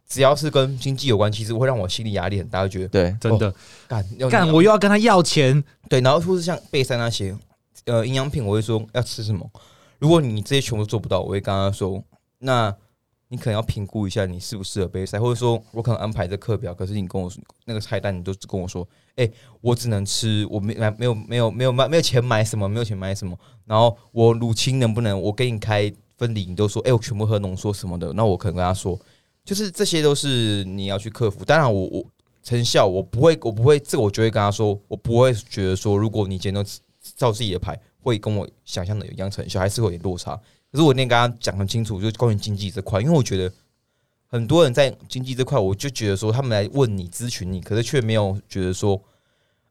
只要是跟经济有关，其实会让我心理压力很大，会觉得对，真的。干要干，我又要跟他要钱，对，然后或是像备赛那些，呃营养品，我会说要吃什么。如果你这些全部做不到，我会跟他说，那你可能要评估一下你适不适合杯赛，或者说我可能安排这课表，可是你跟我那个菜单，你都只跟我说，哎、我只能吃，我没买没有没有没有买没有钱买什么，没有钱买什么，然后我乳清能不能我给你开分离，你都说，哎、我全部喝浓缩什么的，那我可能跟他说，就是这些都是你要去克服。当然我，我成效我不会，我不会，这个我就会跟他说，我不会觉得说，如果你今天都照自己的牌，会跟我想象的一样成效，还是会有点落差。可是我那天跟他讲很清楚，就是关于经济这块，因为我觉得很多人在经济这块，我就觉得说他们来问你咨询你，可是却没有觉得说，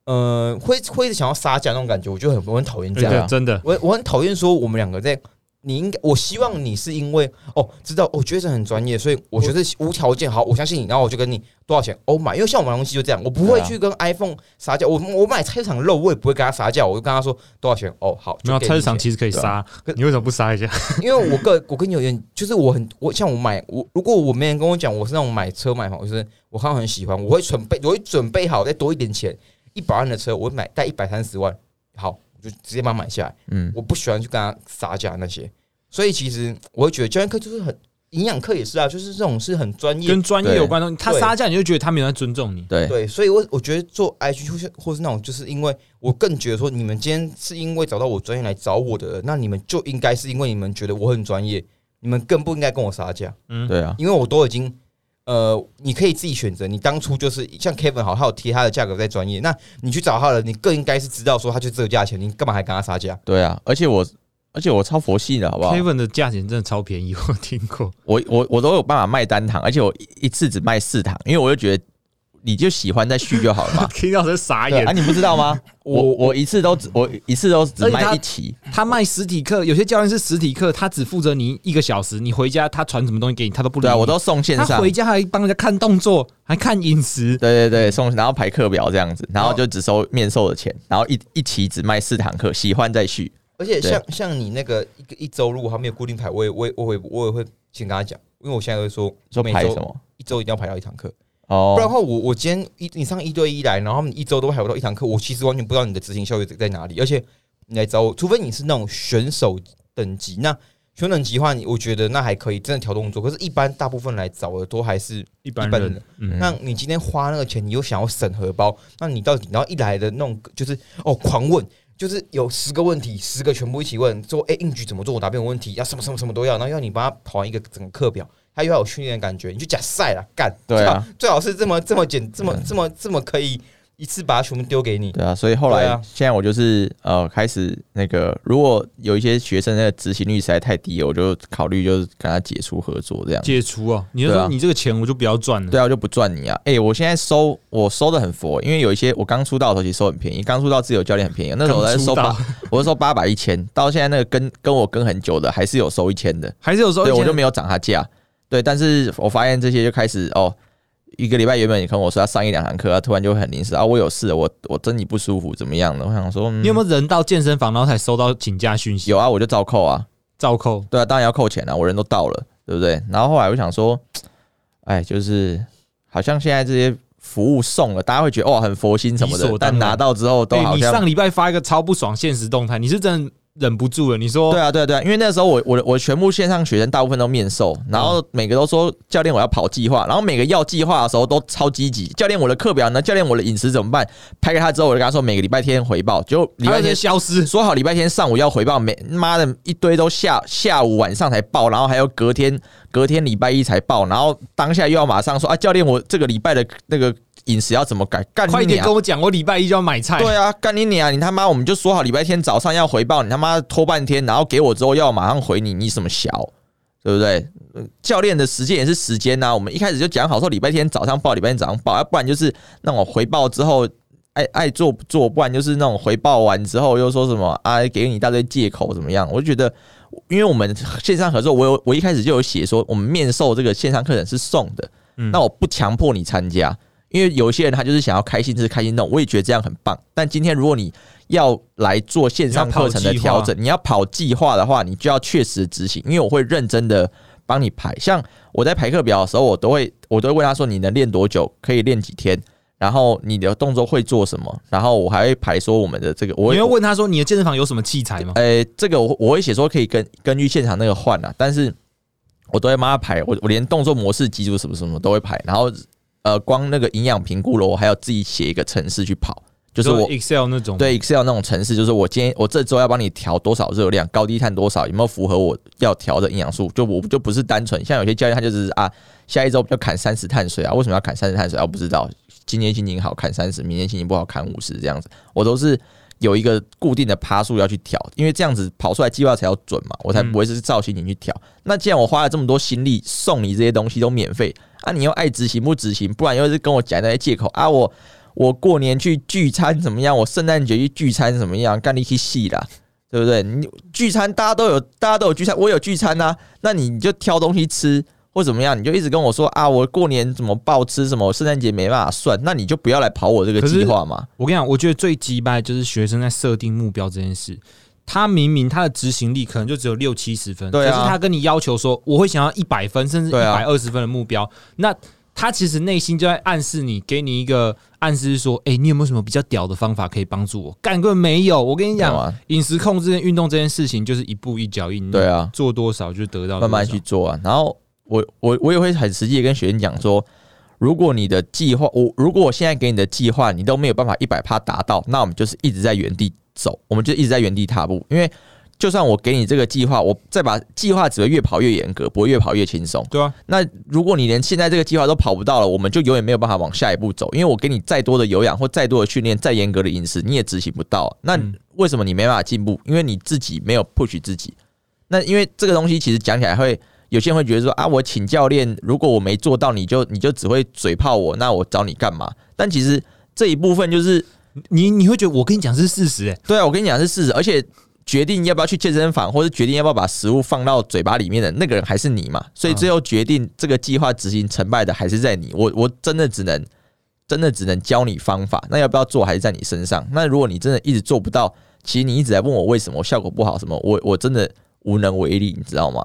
呃，会会想要杀价那种感觉，我就很我很讨厌这样。真的，我我很讨厌说我们两个在，你应该，我希望你是因为哦，知道我觉得这很专业，所以我觉得无条件好，我相信你，然后我就跟你多少钱？哦买，因为像我买东西就这样，我不会去跟 iPhone 撒价，我我买菜市场肉，我也不会跟他撒价，我就跟他说多少钱？哦，好，没有就给你钱。菜市场其实可以杀，你为什么不杀一下？因为我个我跟你有点，就是我很我像我买我如果我没人跟我讲我是那种买车买房，就是我看到很喜欢，我会准备我会准备好再多一点钱，一百万的车我会买带一百三十万，好我就直接把它买下来。嗯，我不喜欢去跟他撒价那些，所以其实我会觉得教练课就是很营养课也是啊，就是这种是很专业跟专业有关的东西，他对杀价你就觉得他没有在尊重你。对对，所以我我觉得做 IG 或是或是那种，就是因为我更觉得说，你们今天是因为找到我专业来找我的，那你们就应该是因为你们觉得我很专业，你们更不应该跟我撒价，嗯，对啊，因为我都已经。呃，你可以自己选择。你当初就是像 Kevin 好，他有贴他的价格在专业，那你去找他了，你更应该是知道说他就这个价钱，你干嘛还跟他杀价？对啊，而且我而且我超佛系的好不好？Kevin 的价钱真的超便宜，我听过。我我我都有办法卖单堂，而且我一一次只卖四堂，因为我就觉得你就喜欢再续就好了嘛。听到这傻眼啊，。你不知道吗？我我一次都只我一次都只卖一期，他卖实体课，有些教练是实体课，他只负责你一个小时，你回家他传什么东西给你，他都不理你。对啊，我都送线上他回。家还帮人家看动作，还看饮食。对对对，送然后排课表这样子，然后就只收面授的钱，然后一一期只卖四堂课，喜欢再续。而且像像你那个一个一周，如果他没有固定排，我也我也我也我也会先跟他讲，因为我现在会说说每周排什么？一周一定要排到一堂课，哦。不然的话我我今天一你上一对一来，然后他们一周都排不到一堂课，我其实完全不知道你的执行效率在哪里，而且你来找我，除非你是那种选手等级，那选手等级的话，你我觉得那还可以真的调动作，可是一般大部分来找的都还是一般人。人，嗯，那你今天花那个钱，你又想要审核包，那你到底然后一来的？那种就是哦狂问，就是有十个问题，十个全部一起问，说哎硬举怎么做，我答辩有问题，要什么什么什么都要，然后要你帮他跑完一个整个课表，他又要有训练的感觉，你就假赛了干，对啊。最好，是这么这么简这么这么这么可以一次把它全部丢给你，对啊，所以后来现在我就是呃开始那个，如果有一些学生那个执行率实在太低了，我就考虑就是跟他解除合作这样。解除啊，你就说你这个钱我就不要赚了。对啊，我就不赚你啊！哎、我现在收我收的很佛，因为有一些我刚出道的时候其实收很便宜，刚出道自由教练很便宜，那时候我在收八，我是收八百一千，到现在那个跟跟我跟很久的还是有收一千的，还是有时候对我就没有涨他价，对，但是我发现这些就开始哦，一个礼拜原本你跟我说要上一两堂课，他突然就很临时啊，我有事，我我身体不舒服怎么样的？我想说，嗯你有没有人到健身房然后才收到请假讯息？有啊？我就照扣啊，照扣。对啊，当然要扣钱啊，我人都到了，对不对？然后后来我想说，哎，就是好像现在这些服务送了，大家会觉得哇很佛心什么的但拿到之后都哎，好像。你上礼拜发一个超不爽现实动态，你是真的忍不住了。你说对啊，对啊，对啊，因为那时候我我我全部线上学生大部分都面授，然嗯后每个都说教练我要跑计划，然后每个要计划的时候都超积极。教练我的课表呢？教练我的饮食怎么办？拍给他之后，我就跟他说每个礼拜天回报，就礼拜天礼拜天消失，说好礼拜天上午要回报，每妈的一堆都下下午晚上才报，然后还有隔天隔天礼拜一才报，然后当下又要马上说啊，教练我这个礼拜的那个饮食要怎么改？干你快一点跟我讲，我礼拜一就要买菜。对啊，干你娘！你他妈我们就说好礼拜天早上要回报，你他妈拖半天，然后给我之后要马上回你，你什么小，对不对？呃教练的时间也是时间呐、我们一开始就讲好说礼拜天早上报，礼拜天早上报，要不然就是那种回报之后爱爱做不做，不然就是那种回报完之后又说什么啊，给你一大堆借口怎么样？我就觉得，因为我们线上合作，我有我一开始就有写说，我们面授这个线上课程是送的，嗯那我不强迫你参加。因为有一些人他就是想要开心是开心弄，我也觉得这样很棒。但今天如果你要来做线上课程的调整，你要跑计划的话，你就要确实执行。因为我会认真的帮你排，像我在排课表的时候，我都会我都会问他说你能练多久，可以练几天，然后你的动作会做什么，然后我还会排说我们的这个，我会你会问他说你的健身房有什么器材吗？呃，这个我我会写说可以根根据现场那个换啊，但是我都会帮他排，我我连动作模式、基础什么什么都会排，然后呃，光那个营养评估了，我还要自己写一个程式去跑，就是我 Excel 那种，对 Excel 那种程式，就是我今天我这周要帮你调多少热量，高低碳多少，有没有符合我要调的营养素？就我就不是单纯像有些教练他就是啊，下一周要砍三十碳水啊，为什么要砍三十碳水啊？我不知道，今天心情好砍三十，明天心情不好砍五十这样子，我都是有一个固定的趴数要去调，因为这样子跑出来计划才要准嘛，我才不会是照心情去调。那既然我花了这么多心力送你这些东西都免费啊，你又爱执行不执行？不然又是跟我讲那些借口啊，我我过年去聚餐怎么样？我圣诞节去聚餐怎么样？干你去戏啦，对不对？你聚餐大家都有，大家都有聚餐，我有聚餐呐、那你就挑东西吃或怎么样？你就一直跟我说啊，我过年怎么暴吃什么？我圣诞节没办法算，那你就不要来跑我这个计划嘛。我跟你讲，我觉得最鸡掰就是学生在设定目标这件事。他明明他的执行力可能就只有六七十分，对啊可是他跟你要求说我会想要一百分，甚至一百二十分的目标，那他其实内心就在暗示你，给你一个暗示说，哎、你有没有什么比较屌的方法可以帮助我？干根本没有。我跟你讲？饮食控制跟运动这件事情就是一步一脚印，对啊，做多少就得到多少慢慢去做啊。然后我我我也会很实际的跟学员讲说，如果你的计划，我如果我现在给你的计划你都没有办法一百趴达到，那我们就是一直在原地走，我们就一直在原地踏步，因为。就算我给你这个计划，我再把计划只会越跑越严格，不会越跑越轻松。对啊，那如果你连现在这个计划都跑不到了，我们就永远没有办法往下一步走，因为我给你再多的有氧或再多的训练、再严格的饮食，你也执行不到。那嗯为什么你没办法进步？因为你自己没有 push 自己。那因为这个东西其实讲起来会，有些人会觉得说啊，我请教练，如果我没做到，你就你就只会嘴炮我，那我找你干嘛？但其实这一部分就是，你你会觉得我跟你讲是事实、欸，对啊，我跟你讲是事实，而且决定要不要去健身房，或者决定要不要把食物放到嘴巴里面的那个人还是你嘛，所以最后决定这个计划执行成败的还是在你。我我真的只能真的只能教你方法，那要不要做还是在你身上。那如果你真的一直做不到，其实你一直在问我为什么我效果不好，什么我我真的无能为力，你知道吗？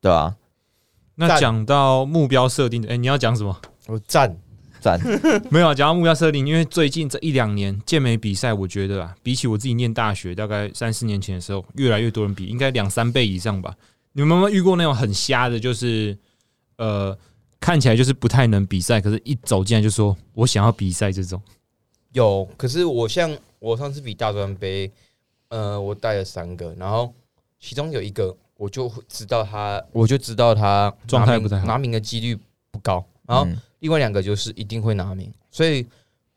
对吧、那讲到目标设定的，哎、你要讲什么？我赞，赞，没有啊，讲到目标设定，因为最近这一两年健美比赛，我觉得啊，比起我自己念大学大概三四年前的时候，越来越多人比，应该两三倍以上吧。你们有没有遇过那种很瞎的，就是呃，看起来就是不太能比赛，可是一走进来就说我想要比赛这种？有。可是我像我上次比大专杯，呃，我带了三个，然后其中有一个我就知道他，我就知道他状态不太好。拿名的几率不高。然后嗯。另外两个就是一定会拿名，所以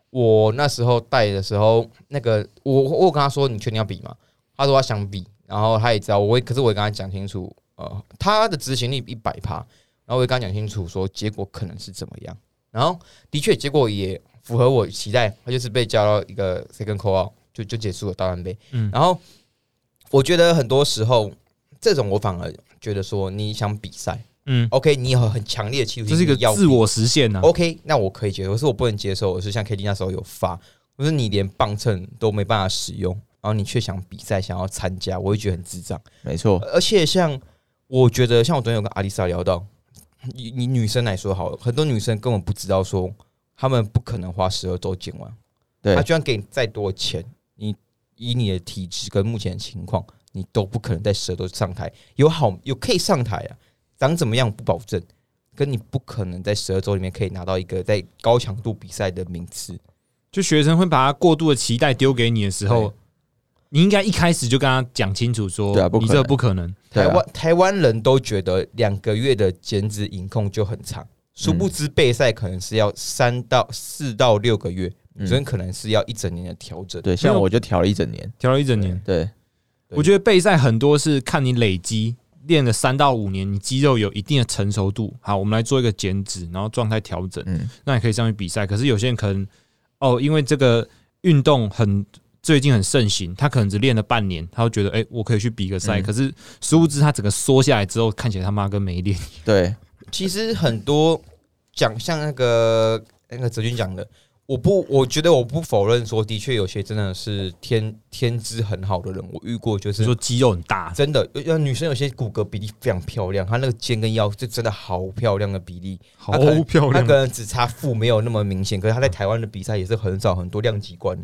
我那时候带的时候，那个我我跟他说你确定要比吗？他说他想比，然后他也知道我会，可是我也跟他讲清楚，呃，他的执行力一百趴，然后我也跟他讲清楚说结果可能是怎么样，然后的确结果也符合我期待，他就是被叫到一个 second call out 就就结束了大半杯，嗯。然后我觉得很多时候这种我反而觉得说你想比赛嗯，，OK，你有很强烈的企图心，这是一个自我实现呐、OK，那我可以接受。可是我不能接受，我是像 KD 那时候有发，我说你连磅秤都没办法使用，然后你却想比赛，想要参加，我会觉得很智障。没错，而且像我觉得，像我昨天有跟阿丽莎聊到，你你女生来说好了，很多女生根本不知道说，她们不可能花十二周减完，对她就算给你再多的钱，你以你的体质跟目前的情况，你都不可能在十二周上台。有好有可以上台啊，长怎么样不保证，跟你不可能在十二周里面可以拿到一个在高强度比赛的名次。就学生会把他过度的期待丢给你的时候，你应该一开始就跟他讲清楚说，你这不可能。啊台湾台湾人都觉得两个月的减脂饮控就很长，殊不知备赛可能是要三到四到六个月，嗯女生可能是要一整年的调整。对，像我就调了一整年，调了一整年，对我觉得备赛很多是看你累积练了三到五年，你肌肉有一定的成熟度。好，我们来做一个减脂，然后状态调整，嗯，那你可以上去比赛。可是有些人可能哦，因为这个运动很最近很盛行，他可能只练了半年，他就觉得哎、我可以去比个赛。嗯可是殊不知他整个缩下来之后，看起来他妈跟没练。对，其实很多讲像那个那个泽军讲的，我不，我觉得我不否认说，的确有些真的是天天资很好的人，我遇过，就是说肌肉很大，真的，有女生有些骨骼比例非常漂亮，她那个肩跟腰就真的好漂亮的比例，好漂亮她可。能只差腹没有那么明显，可是她在台湾的比赛也是很少很多量级冠，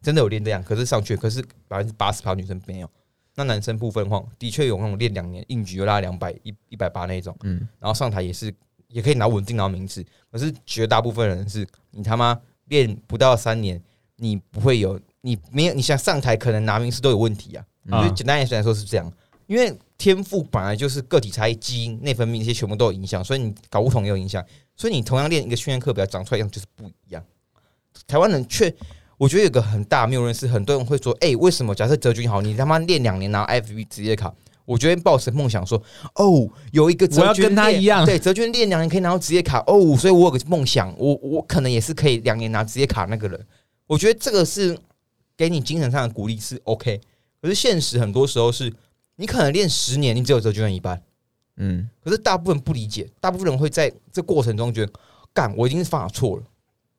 真的有练这样，可是上去，可是百分之八十趴女生没有。那男生部分的话，的确有那种练两年硬举就拉两百一一百八那种，嗯，然后上台也是也可以拿稳定拿名次，可是绝大部分人是你他妈练不到三年，你不会有你没有你想上台可能拿名次都有问题啊。啊所以简单来说是这样，因为天赋本来就是个体差异、基因、内分泌那些全部都有影响，所以你搞不同也有影响。所以你同样练一个训练课表，长出来样就是不一样。台湾人却，我觉得有个很大谬论是，很多人会说，哎、为什么假设泽军好，你他妈练两年拿 FB 职业卡？我觉得抱持梦想说，哦，有一个我要跟他练一样对，泽军练两年可以拿到职业卡，哦，所以我有个梦想，我我可能也是可以两年拿职业卡那个人。我觉得这个是给你精神上的鼓励是 OK，可是现实很多时候是你可能练十年，你只有泽军的一半，嗯，可是大部分不理解，大部分人会在这过程中觉得，干，我已经是犯了错了，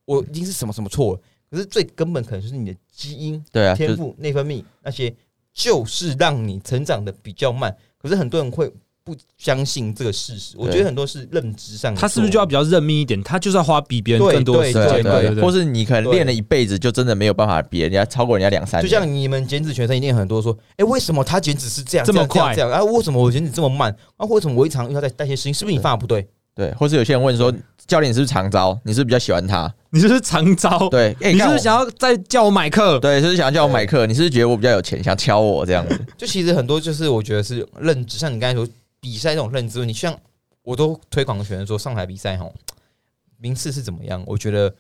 我已经是什么什么错了。可是最根本可能就是你的基因、对啊，天赋、内分泌那些，就是让你成长的比较慢。可是很多人会不相信这个事实，我觉得很多是认知上他是不是就要比较认命一点？他就是要花比别人更多的时间，对对对对。或是你可能练了一辈子，就真的没有办法比人家超过人家两三就。像你们减脂全身一定很多说，哎、为什么他减脂是这样这么快这样啊？为什么我减脂这么慢？啊，为什么我一常遇到在代谢事情？是不是你方法不对？对，或是有些人问说，教练你是不是常招？你是不是比较喜欢他？你是不是常招？对，你是不是想要再叫我买课？对，就是想要叫我买课？你是不是觉得我比较有钱，想敲我这样子？就其实很多就是我觉得是认知，像你刚才说比赛这种认知问题，像我都推广学生说上台比赛吼，名次是怎么样？我觉得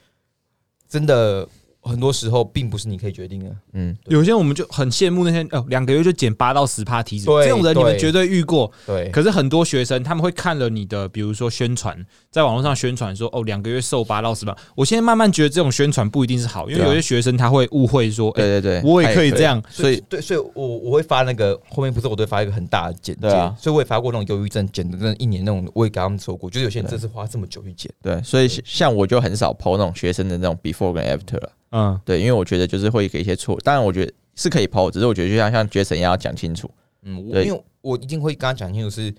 真的很多时候并不是你可以决定的。嗯，有些人我们就很羡慕那些哦，两个月就减八到十趴体脂，对这种人你们绝对遇过。对，可是很多学生他们会看了你的，比如说宣传，在网络上宣传说哦，两个月瘦八到十趴。我现在慢慢觉得这种宣传不一定是好，因为有些学生他会误会说，哎，对对对，我也可以这样。所以对，所以我我会发那个后面不是我都会发一个很大的简介，对啊所以我也发过那种忧郁症减的，真的一年那种，我也给他们说过，就是有些人真是花这么久去减，对，所以像我就很少 PO 那种学生的那种 before 跟 after 了。嗯，对，因为我觉得就是会给一些错，当然我觉得是可以 PO，只是我觉得就像像 Jason 一样要讲清楚。嗯，因为我一定会跟他讲清楚是，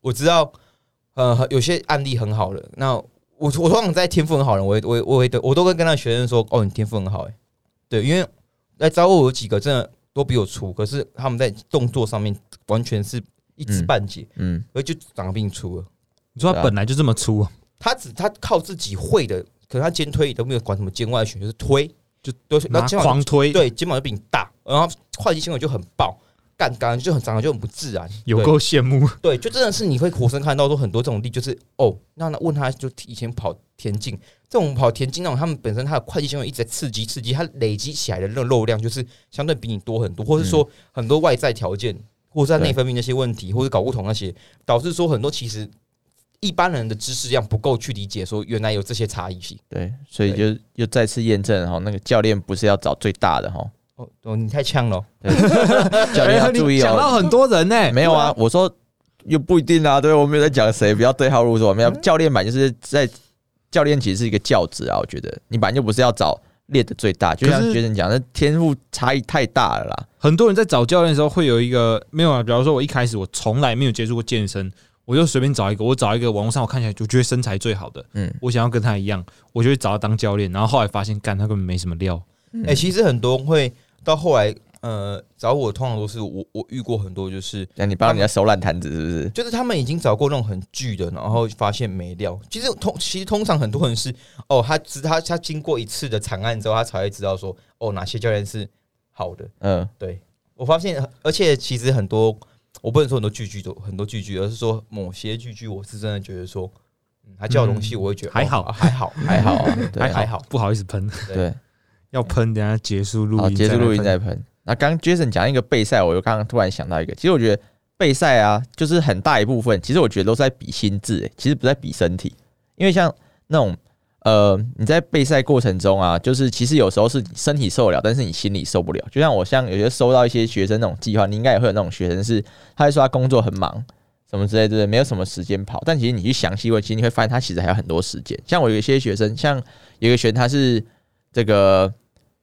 我知道，呃，有些案例很好的，那我我通常在天赋很好的人，我会我会我会我都会跟那学生说，哦，你天赋很好，哎，对，因为来找我有几个真的都比我粗，可是他们在动作上面完全是一知嗯。半解，嗯，而就长得比你粗了。你说他本来就这么粗，啊。他只他靠自己会的，可是他肩推都没有管什么肩外旋，就是推，就都是拿那肩膀狂推，对肩膀就比你大，然后会计纤维就很爆，干干就很长得就很不自然，有够羡慕。对，就真的是你会活生看到说很多这种例，就是哦，那那问他就以前跑田径，这种跑田径那种，他们本身他的会计纤维一直在刺激刺激，他累积起来的那肉量就是相对比你多很多，或是说很多外在条件，或者在内分泌那些问题，或者睾固酮那些，导致说很多其实一般人的知识量不够去理解，说原来有这些差异性。对，所以就又再次验证哈，那个教练不是要找最大的哈，哦哦，你太呛了哦，教练要注意哦。讲到很多人呢，没有啊，我说又不一定啊，对我没有在讲谁，不要对号入座。没有教练版就是在教练其实是一个教职啊，我觉得你本来就不是要找练的最大，就像可是学生讲，那天赋差异太大了啦。很多人在找教练的时候会有一个没有啊，比方说我一开始我从来没有接触过健身，我就随便找一个，我找一个网络上我看起来就觉得身材最好的，嗯，我想要跟他一样，我就去找他当教练，然后后来发现干他根本没什么料，哎、其实很多会到后来，呃，找我通常都是我我遇过很多，就是那你帮人家收烂摊子是不是？就是他们已经找过那种很巨的，然后发现没料。其实通其实通常很多人是哦，他只他他经过一次的惨案之后，他才会知道说哦哪些教练是好的。嗯，对我发现，而且其实很多我不能说很多句句都很多句句，而是说某些句句，我是真的觉得说，嗯，他叫的东西我会觉得、还好哦还好还好啊，对还好。不好意思喷，对，要喷，等下结束录，音，结束录音再喷。那刚刚 Jason 讲一个备赛，我又刚刚突然想到一个，其实我觉得备赛啊，就是很大一部分，其实我觉得都是在比心智、欸，其实不在比身体，因为像那种呃，你在备赛过程中啊，就是其实有时候是你身体受得了，但是你心里受不了。就像我像有些收到一些学生那种计划，你应该也会有那种学生是，他会说他工作很忙。什么之类，对不对？没有什么时间跑，但其实你去详细问，其实你会发现他其实还有很多时间。像我有一些学生，像有一个学生他是这个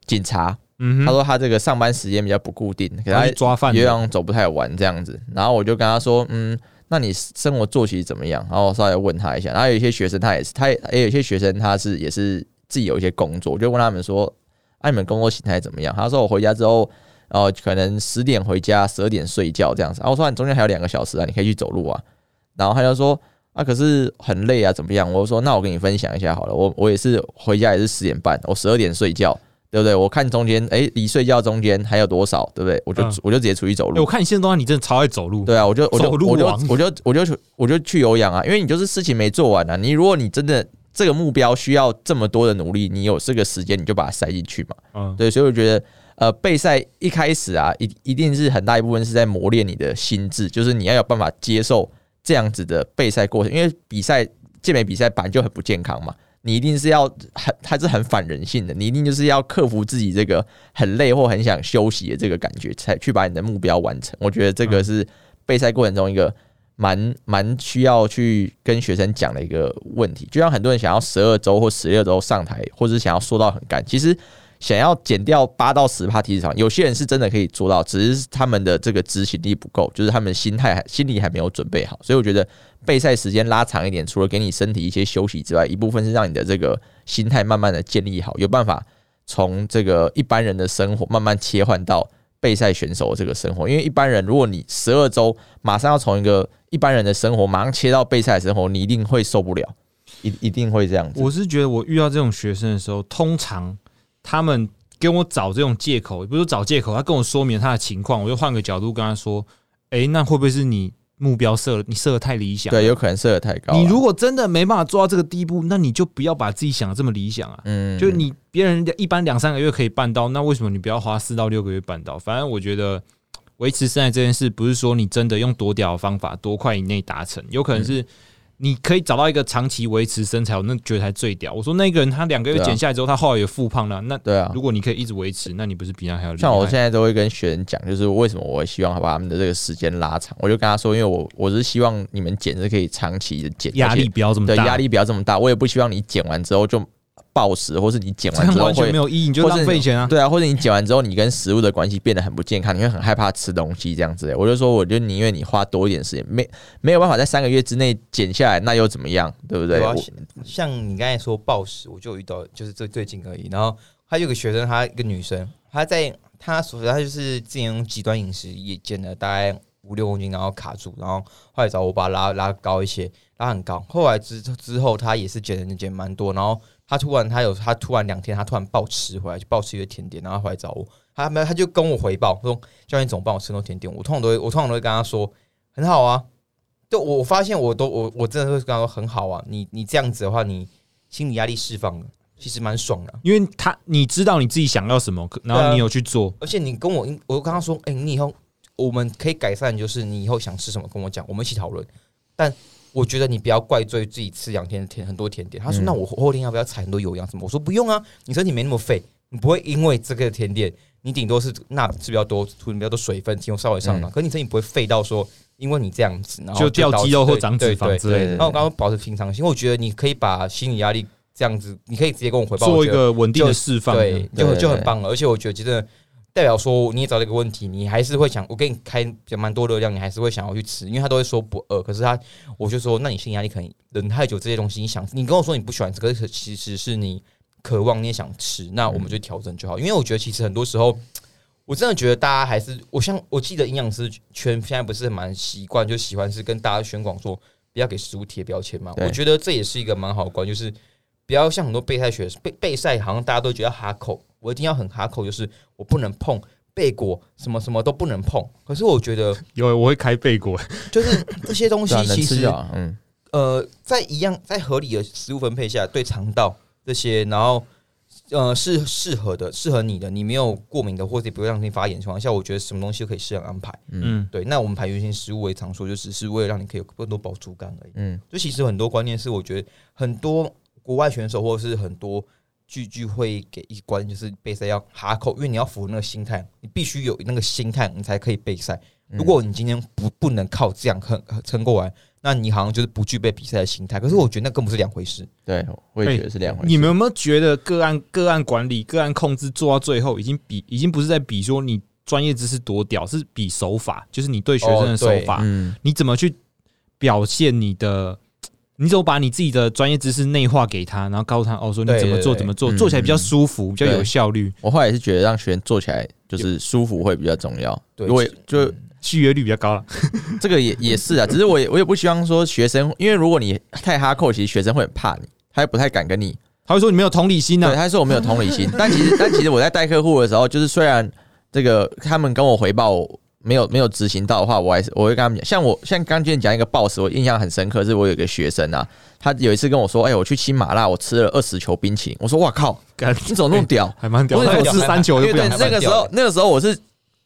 警察，嗯，他说他这个上班时间比较不固定，给他他去抓饭的有氧走不太完这样子。然后我就跟他说，嗯，那你生活作息怎么样？然后我稍微问他一下。然后有一些学生他也是，他也也有一些学生他是也是自己有一些工作，我就问他们说，啊，你们工作形态怎么样？他说我回家之后。哦，可能十点回家，十二点睡觉这样子。然后我说你中间还有两个小时啊，你可以去走路啊。然后他就说啊，可是很累啊，怎么样？我说那我跟你分享一下好了，我我也是回家也是十点半，我十二点睡觉，对不对？我看中间，哎，离睡觉中间还有多少，对不对？我就、嗯我就直接出去走路。欸我看你现在状态，你真的超爱走路。对啊，我就我就走路我就王我就我就我就去有氧啊，因为你就是事情没做完啊。你如果你真的这个目标需要这么多的努力，你有这个时间，你就把它塞进去嘛。嗯，对，所以我觉得，呃，备赛一开始啊，一一定是很大一部分是在磨练你的心智，就是你要有办法接受这样子的备赛过程，因为比赛健美比赛本来就很不健康嘛，你一定是要很，它是很反人性的，你一定就是要克服自己这个很累或很想休息的这个感觉，才去把你的目标完成。我觉得这个是备赛过程中一个。蛮蛮需要去跟学生讲的一个问题，就像很多人想要十二周或十六周上台，或者想要说到很干，其实想要减掉八到十帕体脂肪，有些人是真的可以做到，只是他们的这个执行力不够，就是他们心态还心理还没有准备好。所以我觉得备赛时间拉长一点，除了给你身体一些休息之外，一部分是让你的这个心态慢慢的建立好，有办法从这个一般人的生活慢慢切换到备赛选手的这个生活。因为一般人，如果你十二周马上要从一个一般人的生活马上切到备赛生活，你一定会受不了，一一定会这样子。我是觉得我遇到这种学生的时候，通常他们跟我找这种借口，不是找借口，他跟我说明他的情况，我就换个角度跟他说：“诶，那会不会是你目标设了，你设的太理想？对，有可能设的太高啊。你如果真的没办法做到这个地步，那你就不要把自己想的这么理想啊。嗯就是你别人一般两三个月可以办到，那为什么你不要花四到六个月办到？反正我觉得维持身材这件事，不是说你真的用多屌的方法多快以内达成，有可能是你可以找到一个长期维持身材，我那觉得才最屌。我说那个人他两个月减下来之后，他后来也复胖了，那对啊，如果你可以一直维持，那你不是比他还要？像我现在都会跟学员讲，就是为什么我会希望他把他们的这个时间拉长。我就跟他说，因为我我是希望你们减是可以长期的减，压力不要这么大，对压力不要这么大。我也不希望你减完之后就暴食，或是你减完之后会没有意义，你就浪费钱啊。对啊，或者你减完之后你跟食物的关系变得很不健康，你会很害怕吃东西这样子的。我就说，我就宁愿你花多一点时间，没没有办法在三个月之内减下来，那又怎么样？对不对？像你刚才说暴食，我就遇到，就是最最近而已。然后他有个学生，她一个女生，她在她所她就是之前用极端饮食也减了大概五六公斤，然后卡住，然后后来找我把她拉拉高一些，拉很高。后来之之后，她也是减了减蛮多，然后她突然他有他突然两天他突然暴吃回来，就暴吃一个甜点，然后回来找我，他没有他就跟我回报说教练总帮我吃那甜点？我通常都会我通常都会跟他说很好啊。就我发现我都我我真的会跟他说很好啊，你你这样子的话，你心理压力释放了，其实蛮爽的。因为他你知道你自己想要什么，然后你有去做，而且你跟我，我就跟他说，哎、你以后我们可以改善，就是你以后想吃什么跟我讲，我们一起讨论。但我觉得你不要怪罪自己吃两天甜很多甜点。他说，嗯那我后天要不要踩很多油样什么？我说不用啊，你身体没那么废，你不会因为这个甜点，你顶多是钠吃比较多，吐比较多水分，体重稍微上涨，可你身体不会废到说，因为你这样子，然后就掉导致肌肉或对长脂对对肪之类的然后我刚刚保持平常心，我觉得你可以把心理压力这样子，你可以直接跟我回报，做一我觉得个稳定的释放。对，就对对就很棒了。而且我觉得真的代表说你也找到一个问题，你还是会想，我给你开蛮多热量，你还是会想要去吃，因为他都会说不饿，可是他我就说，那你心理压力可能忍太久，这些东西你想，你跟我说你不喜欢吃，可是其实是你渴望你也想吃，那我们就调整就好。因为我觉得其实很多时候。我真的觉得大家还是，我像我记得营养师圈现在不是蛮习惯，就喜欢是跟大家宣广说不要给食物贴标签嘛。我觉得这也是一个蛮好的观，就是不要像很多备赛学备备赛，好像大家都觉得哈口，我一定要很卡口，就是我不能碰贝果，什么什么都不能碰。可是我觉得，有我会开贝果，就是这些东西 其实啊。嗯，呃，在一样在合理的食物分配下，对肠道这些，然后呃是适合的，适合你的，你没有过敏的，或者不会让你发炎的情况下，我觉得什么东西都可以适当安排。嗯，对，那我们排原型食物，我也常说，就只是为了让你可以有更多饱足感而已。嗯，就其实很多观念是，我觉得很多国外选手或者是很多聚聚会给一关，就是备赛要哈口，因为你要符合那个心态，你必须有那个心态，你才可以备赛。如果你今天不不能靠这样撑撑过来，那你好像就是不具备比赛的心态。可是我觉得那更不是两回事。对，我也觉得是两回事。你们有没有觉得个案个案管理、个案控制做到最后，已经比已经不是在比说你专业知识多屌，是比手法，就是你对学生的手法，嗯，你怎么去表现你的？你怎么把你自己的专业知识内化给他，然后告诉他哦，说你怎么做怎么做，嗯做起来比较舒服，比较有效率，我后来也是觉得让学员做起来就是舒服会比较重要。对我也就续约率比较高了。这个也也是啊，只是我也我也不希望说学生，因为如果你太哈扣，其实学生会很怕你，他也不太敢跟你。他会说你没有同理心对，呢、他说我没有同理心，但其实 但其实我在带客户的时候，就是虽然这个他们跟我回报没有没有执行到的话，我还是我会跟他们讲，像我像刚今天讲一个 boss，我印象很深刻，是我有一个学生啊，他有一次跟我说，哎、我去吃麻辣，我吃了二十球冰淇淋，我说哇靠，你怎么那么屌？还蛮屌的，我吃三球就不想那个时候那个时候我是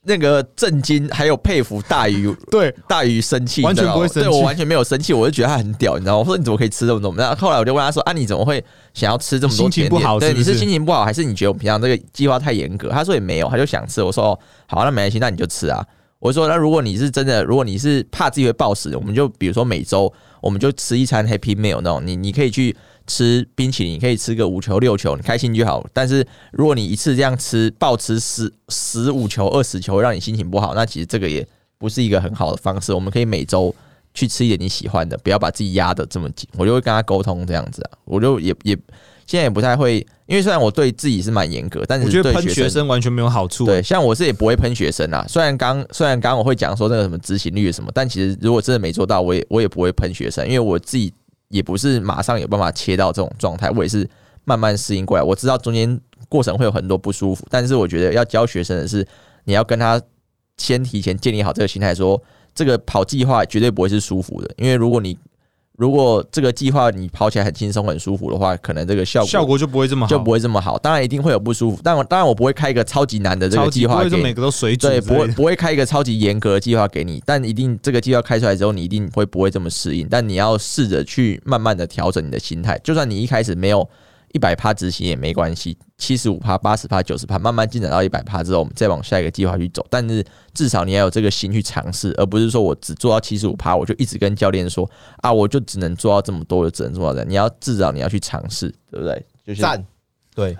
那个震惊还有佩服大于 对，大于生气，完全不会生气对我完全没有生气，我就觉得他很屌，你知道吗？我说你怎么可以吃这么多？然后后来我就问他说：“啊，你怎么会想要吃这么多心情甜点？对，不好是不是你是心情不好，还是你觉得我们平常这个计划太严格？”他说也没有，他就想吃。我说：“哦，好，那没关系，那你就吃啊。”我说：“那如果你是真的，如果你是怕自己会暴食，我们就比如说每周我们就吃一餐 Happy Meal 那种，你你可以去吃冰淇淋，你可以吃个五球六球，你开心就好。但是如果你一次这样吃，暴吃十十五球二十球，让你心情不好，那其实这个也不是一个很好的方式。我们可以每周去吃一点你喜欢的，不要把自己压得这么紧。我就会跟他沟通这样子啊，我就也也现在也不太会，因为虽然我对自己是蛮严格，但是我觉得对喷学生完全没有好处。对，像我是也不会喷学生啊。虽然刚虽然刚刚我会讲说那个什么执行率什么，但其实如果真的没做到，我也我也不会喷学生，因为我自己也不是马上有办法切到这种状态，我也是慢慢适应过来。我知道中间过程会有很多不舒服，但是我觉得要教学生的是，你要跟他先提前建立好这个心态，说这个跑计划绝对不会是舒服的，因为如果你如果这个计划你跑起来很轻松很舒服的话，可能这个效果效果就不会这么好，就不会这么好。当然一定会有不舒服，但我当然我不会开一个超级难的这个计划不会说每。个都水准对，不会不会开一个超级严格的计划给你，但一定这个计划开出来之后，你一定会不会这么适应。但你要试着去慢慢的调整你的心态，就算你一开始没有一百趴执行也没关系，七十五趴、八十趴、九十趴，慢慢进展到一百趴之后，我们再往下一个计划去走。但是至少你要有这个心去尝试，而不是说我只做到七十五趴，我就一直跟教练说啊，我就只能做到这么多，我就只能做到这样。你要至少你要去尝试，对不对？就是赞，对，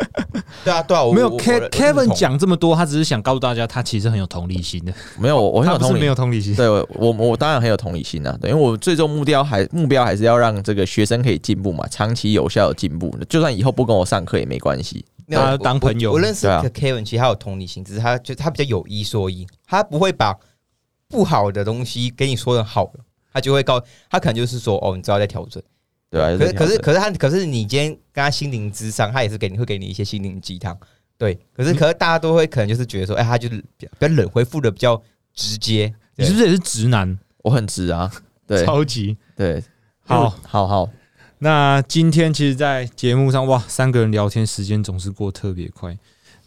对啊，对啊，我没有 Kevin 同。讲这么多，他只是想告诉大家，他其实很有同理心的。没有，我我很有同理。没有同理心，对我我我当然很有同理心啊，对，因为我最终目标还目标还是要让这个学生可以进步嘛，长期有效的进步，就算以后不跟我上课也没关系。大家没有我当朋友。我我认识 Kevin，其实他有同理心，只是他就他比较有一说一，他不会把不好的东西给你说成好的，他就会告他可能就是说哦，你知道在调整。对啊，可是可是可可是他可是你今天跟他心灵之上，他也是给你会给你一些心灵鸡汤。对，可是可是大家都会可能就是觉得说，哎，他就是比较冷，回复的比较直接。你是不是也是直男？我很直啊，对超级对，好好好，那今天其实，在节目上，哇，三个人聊天时间总是过特别快。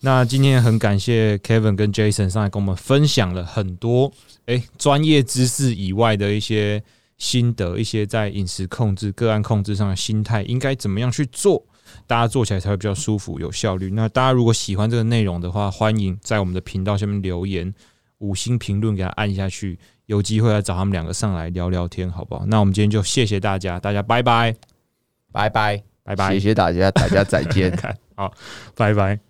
那今天很感谢 Kevin 跟 Jason 上来跟我们分享了很多哎专业知识以外的一些心得，一些在饮食控制、个案控制上的心态，应该怎么样去做，大家做起来才会比较舒服、有效率。那大家如果喜欢这个内容的话，欢迎在我们的频道下面留言、五星评论给他按下去，有机会来找他们两个上来聊聊天，好不好？那我们今天就谢谢大家，大家拜拜，拜拜。拜拜谢。谢大家，大家再见。看 好，拜拜。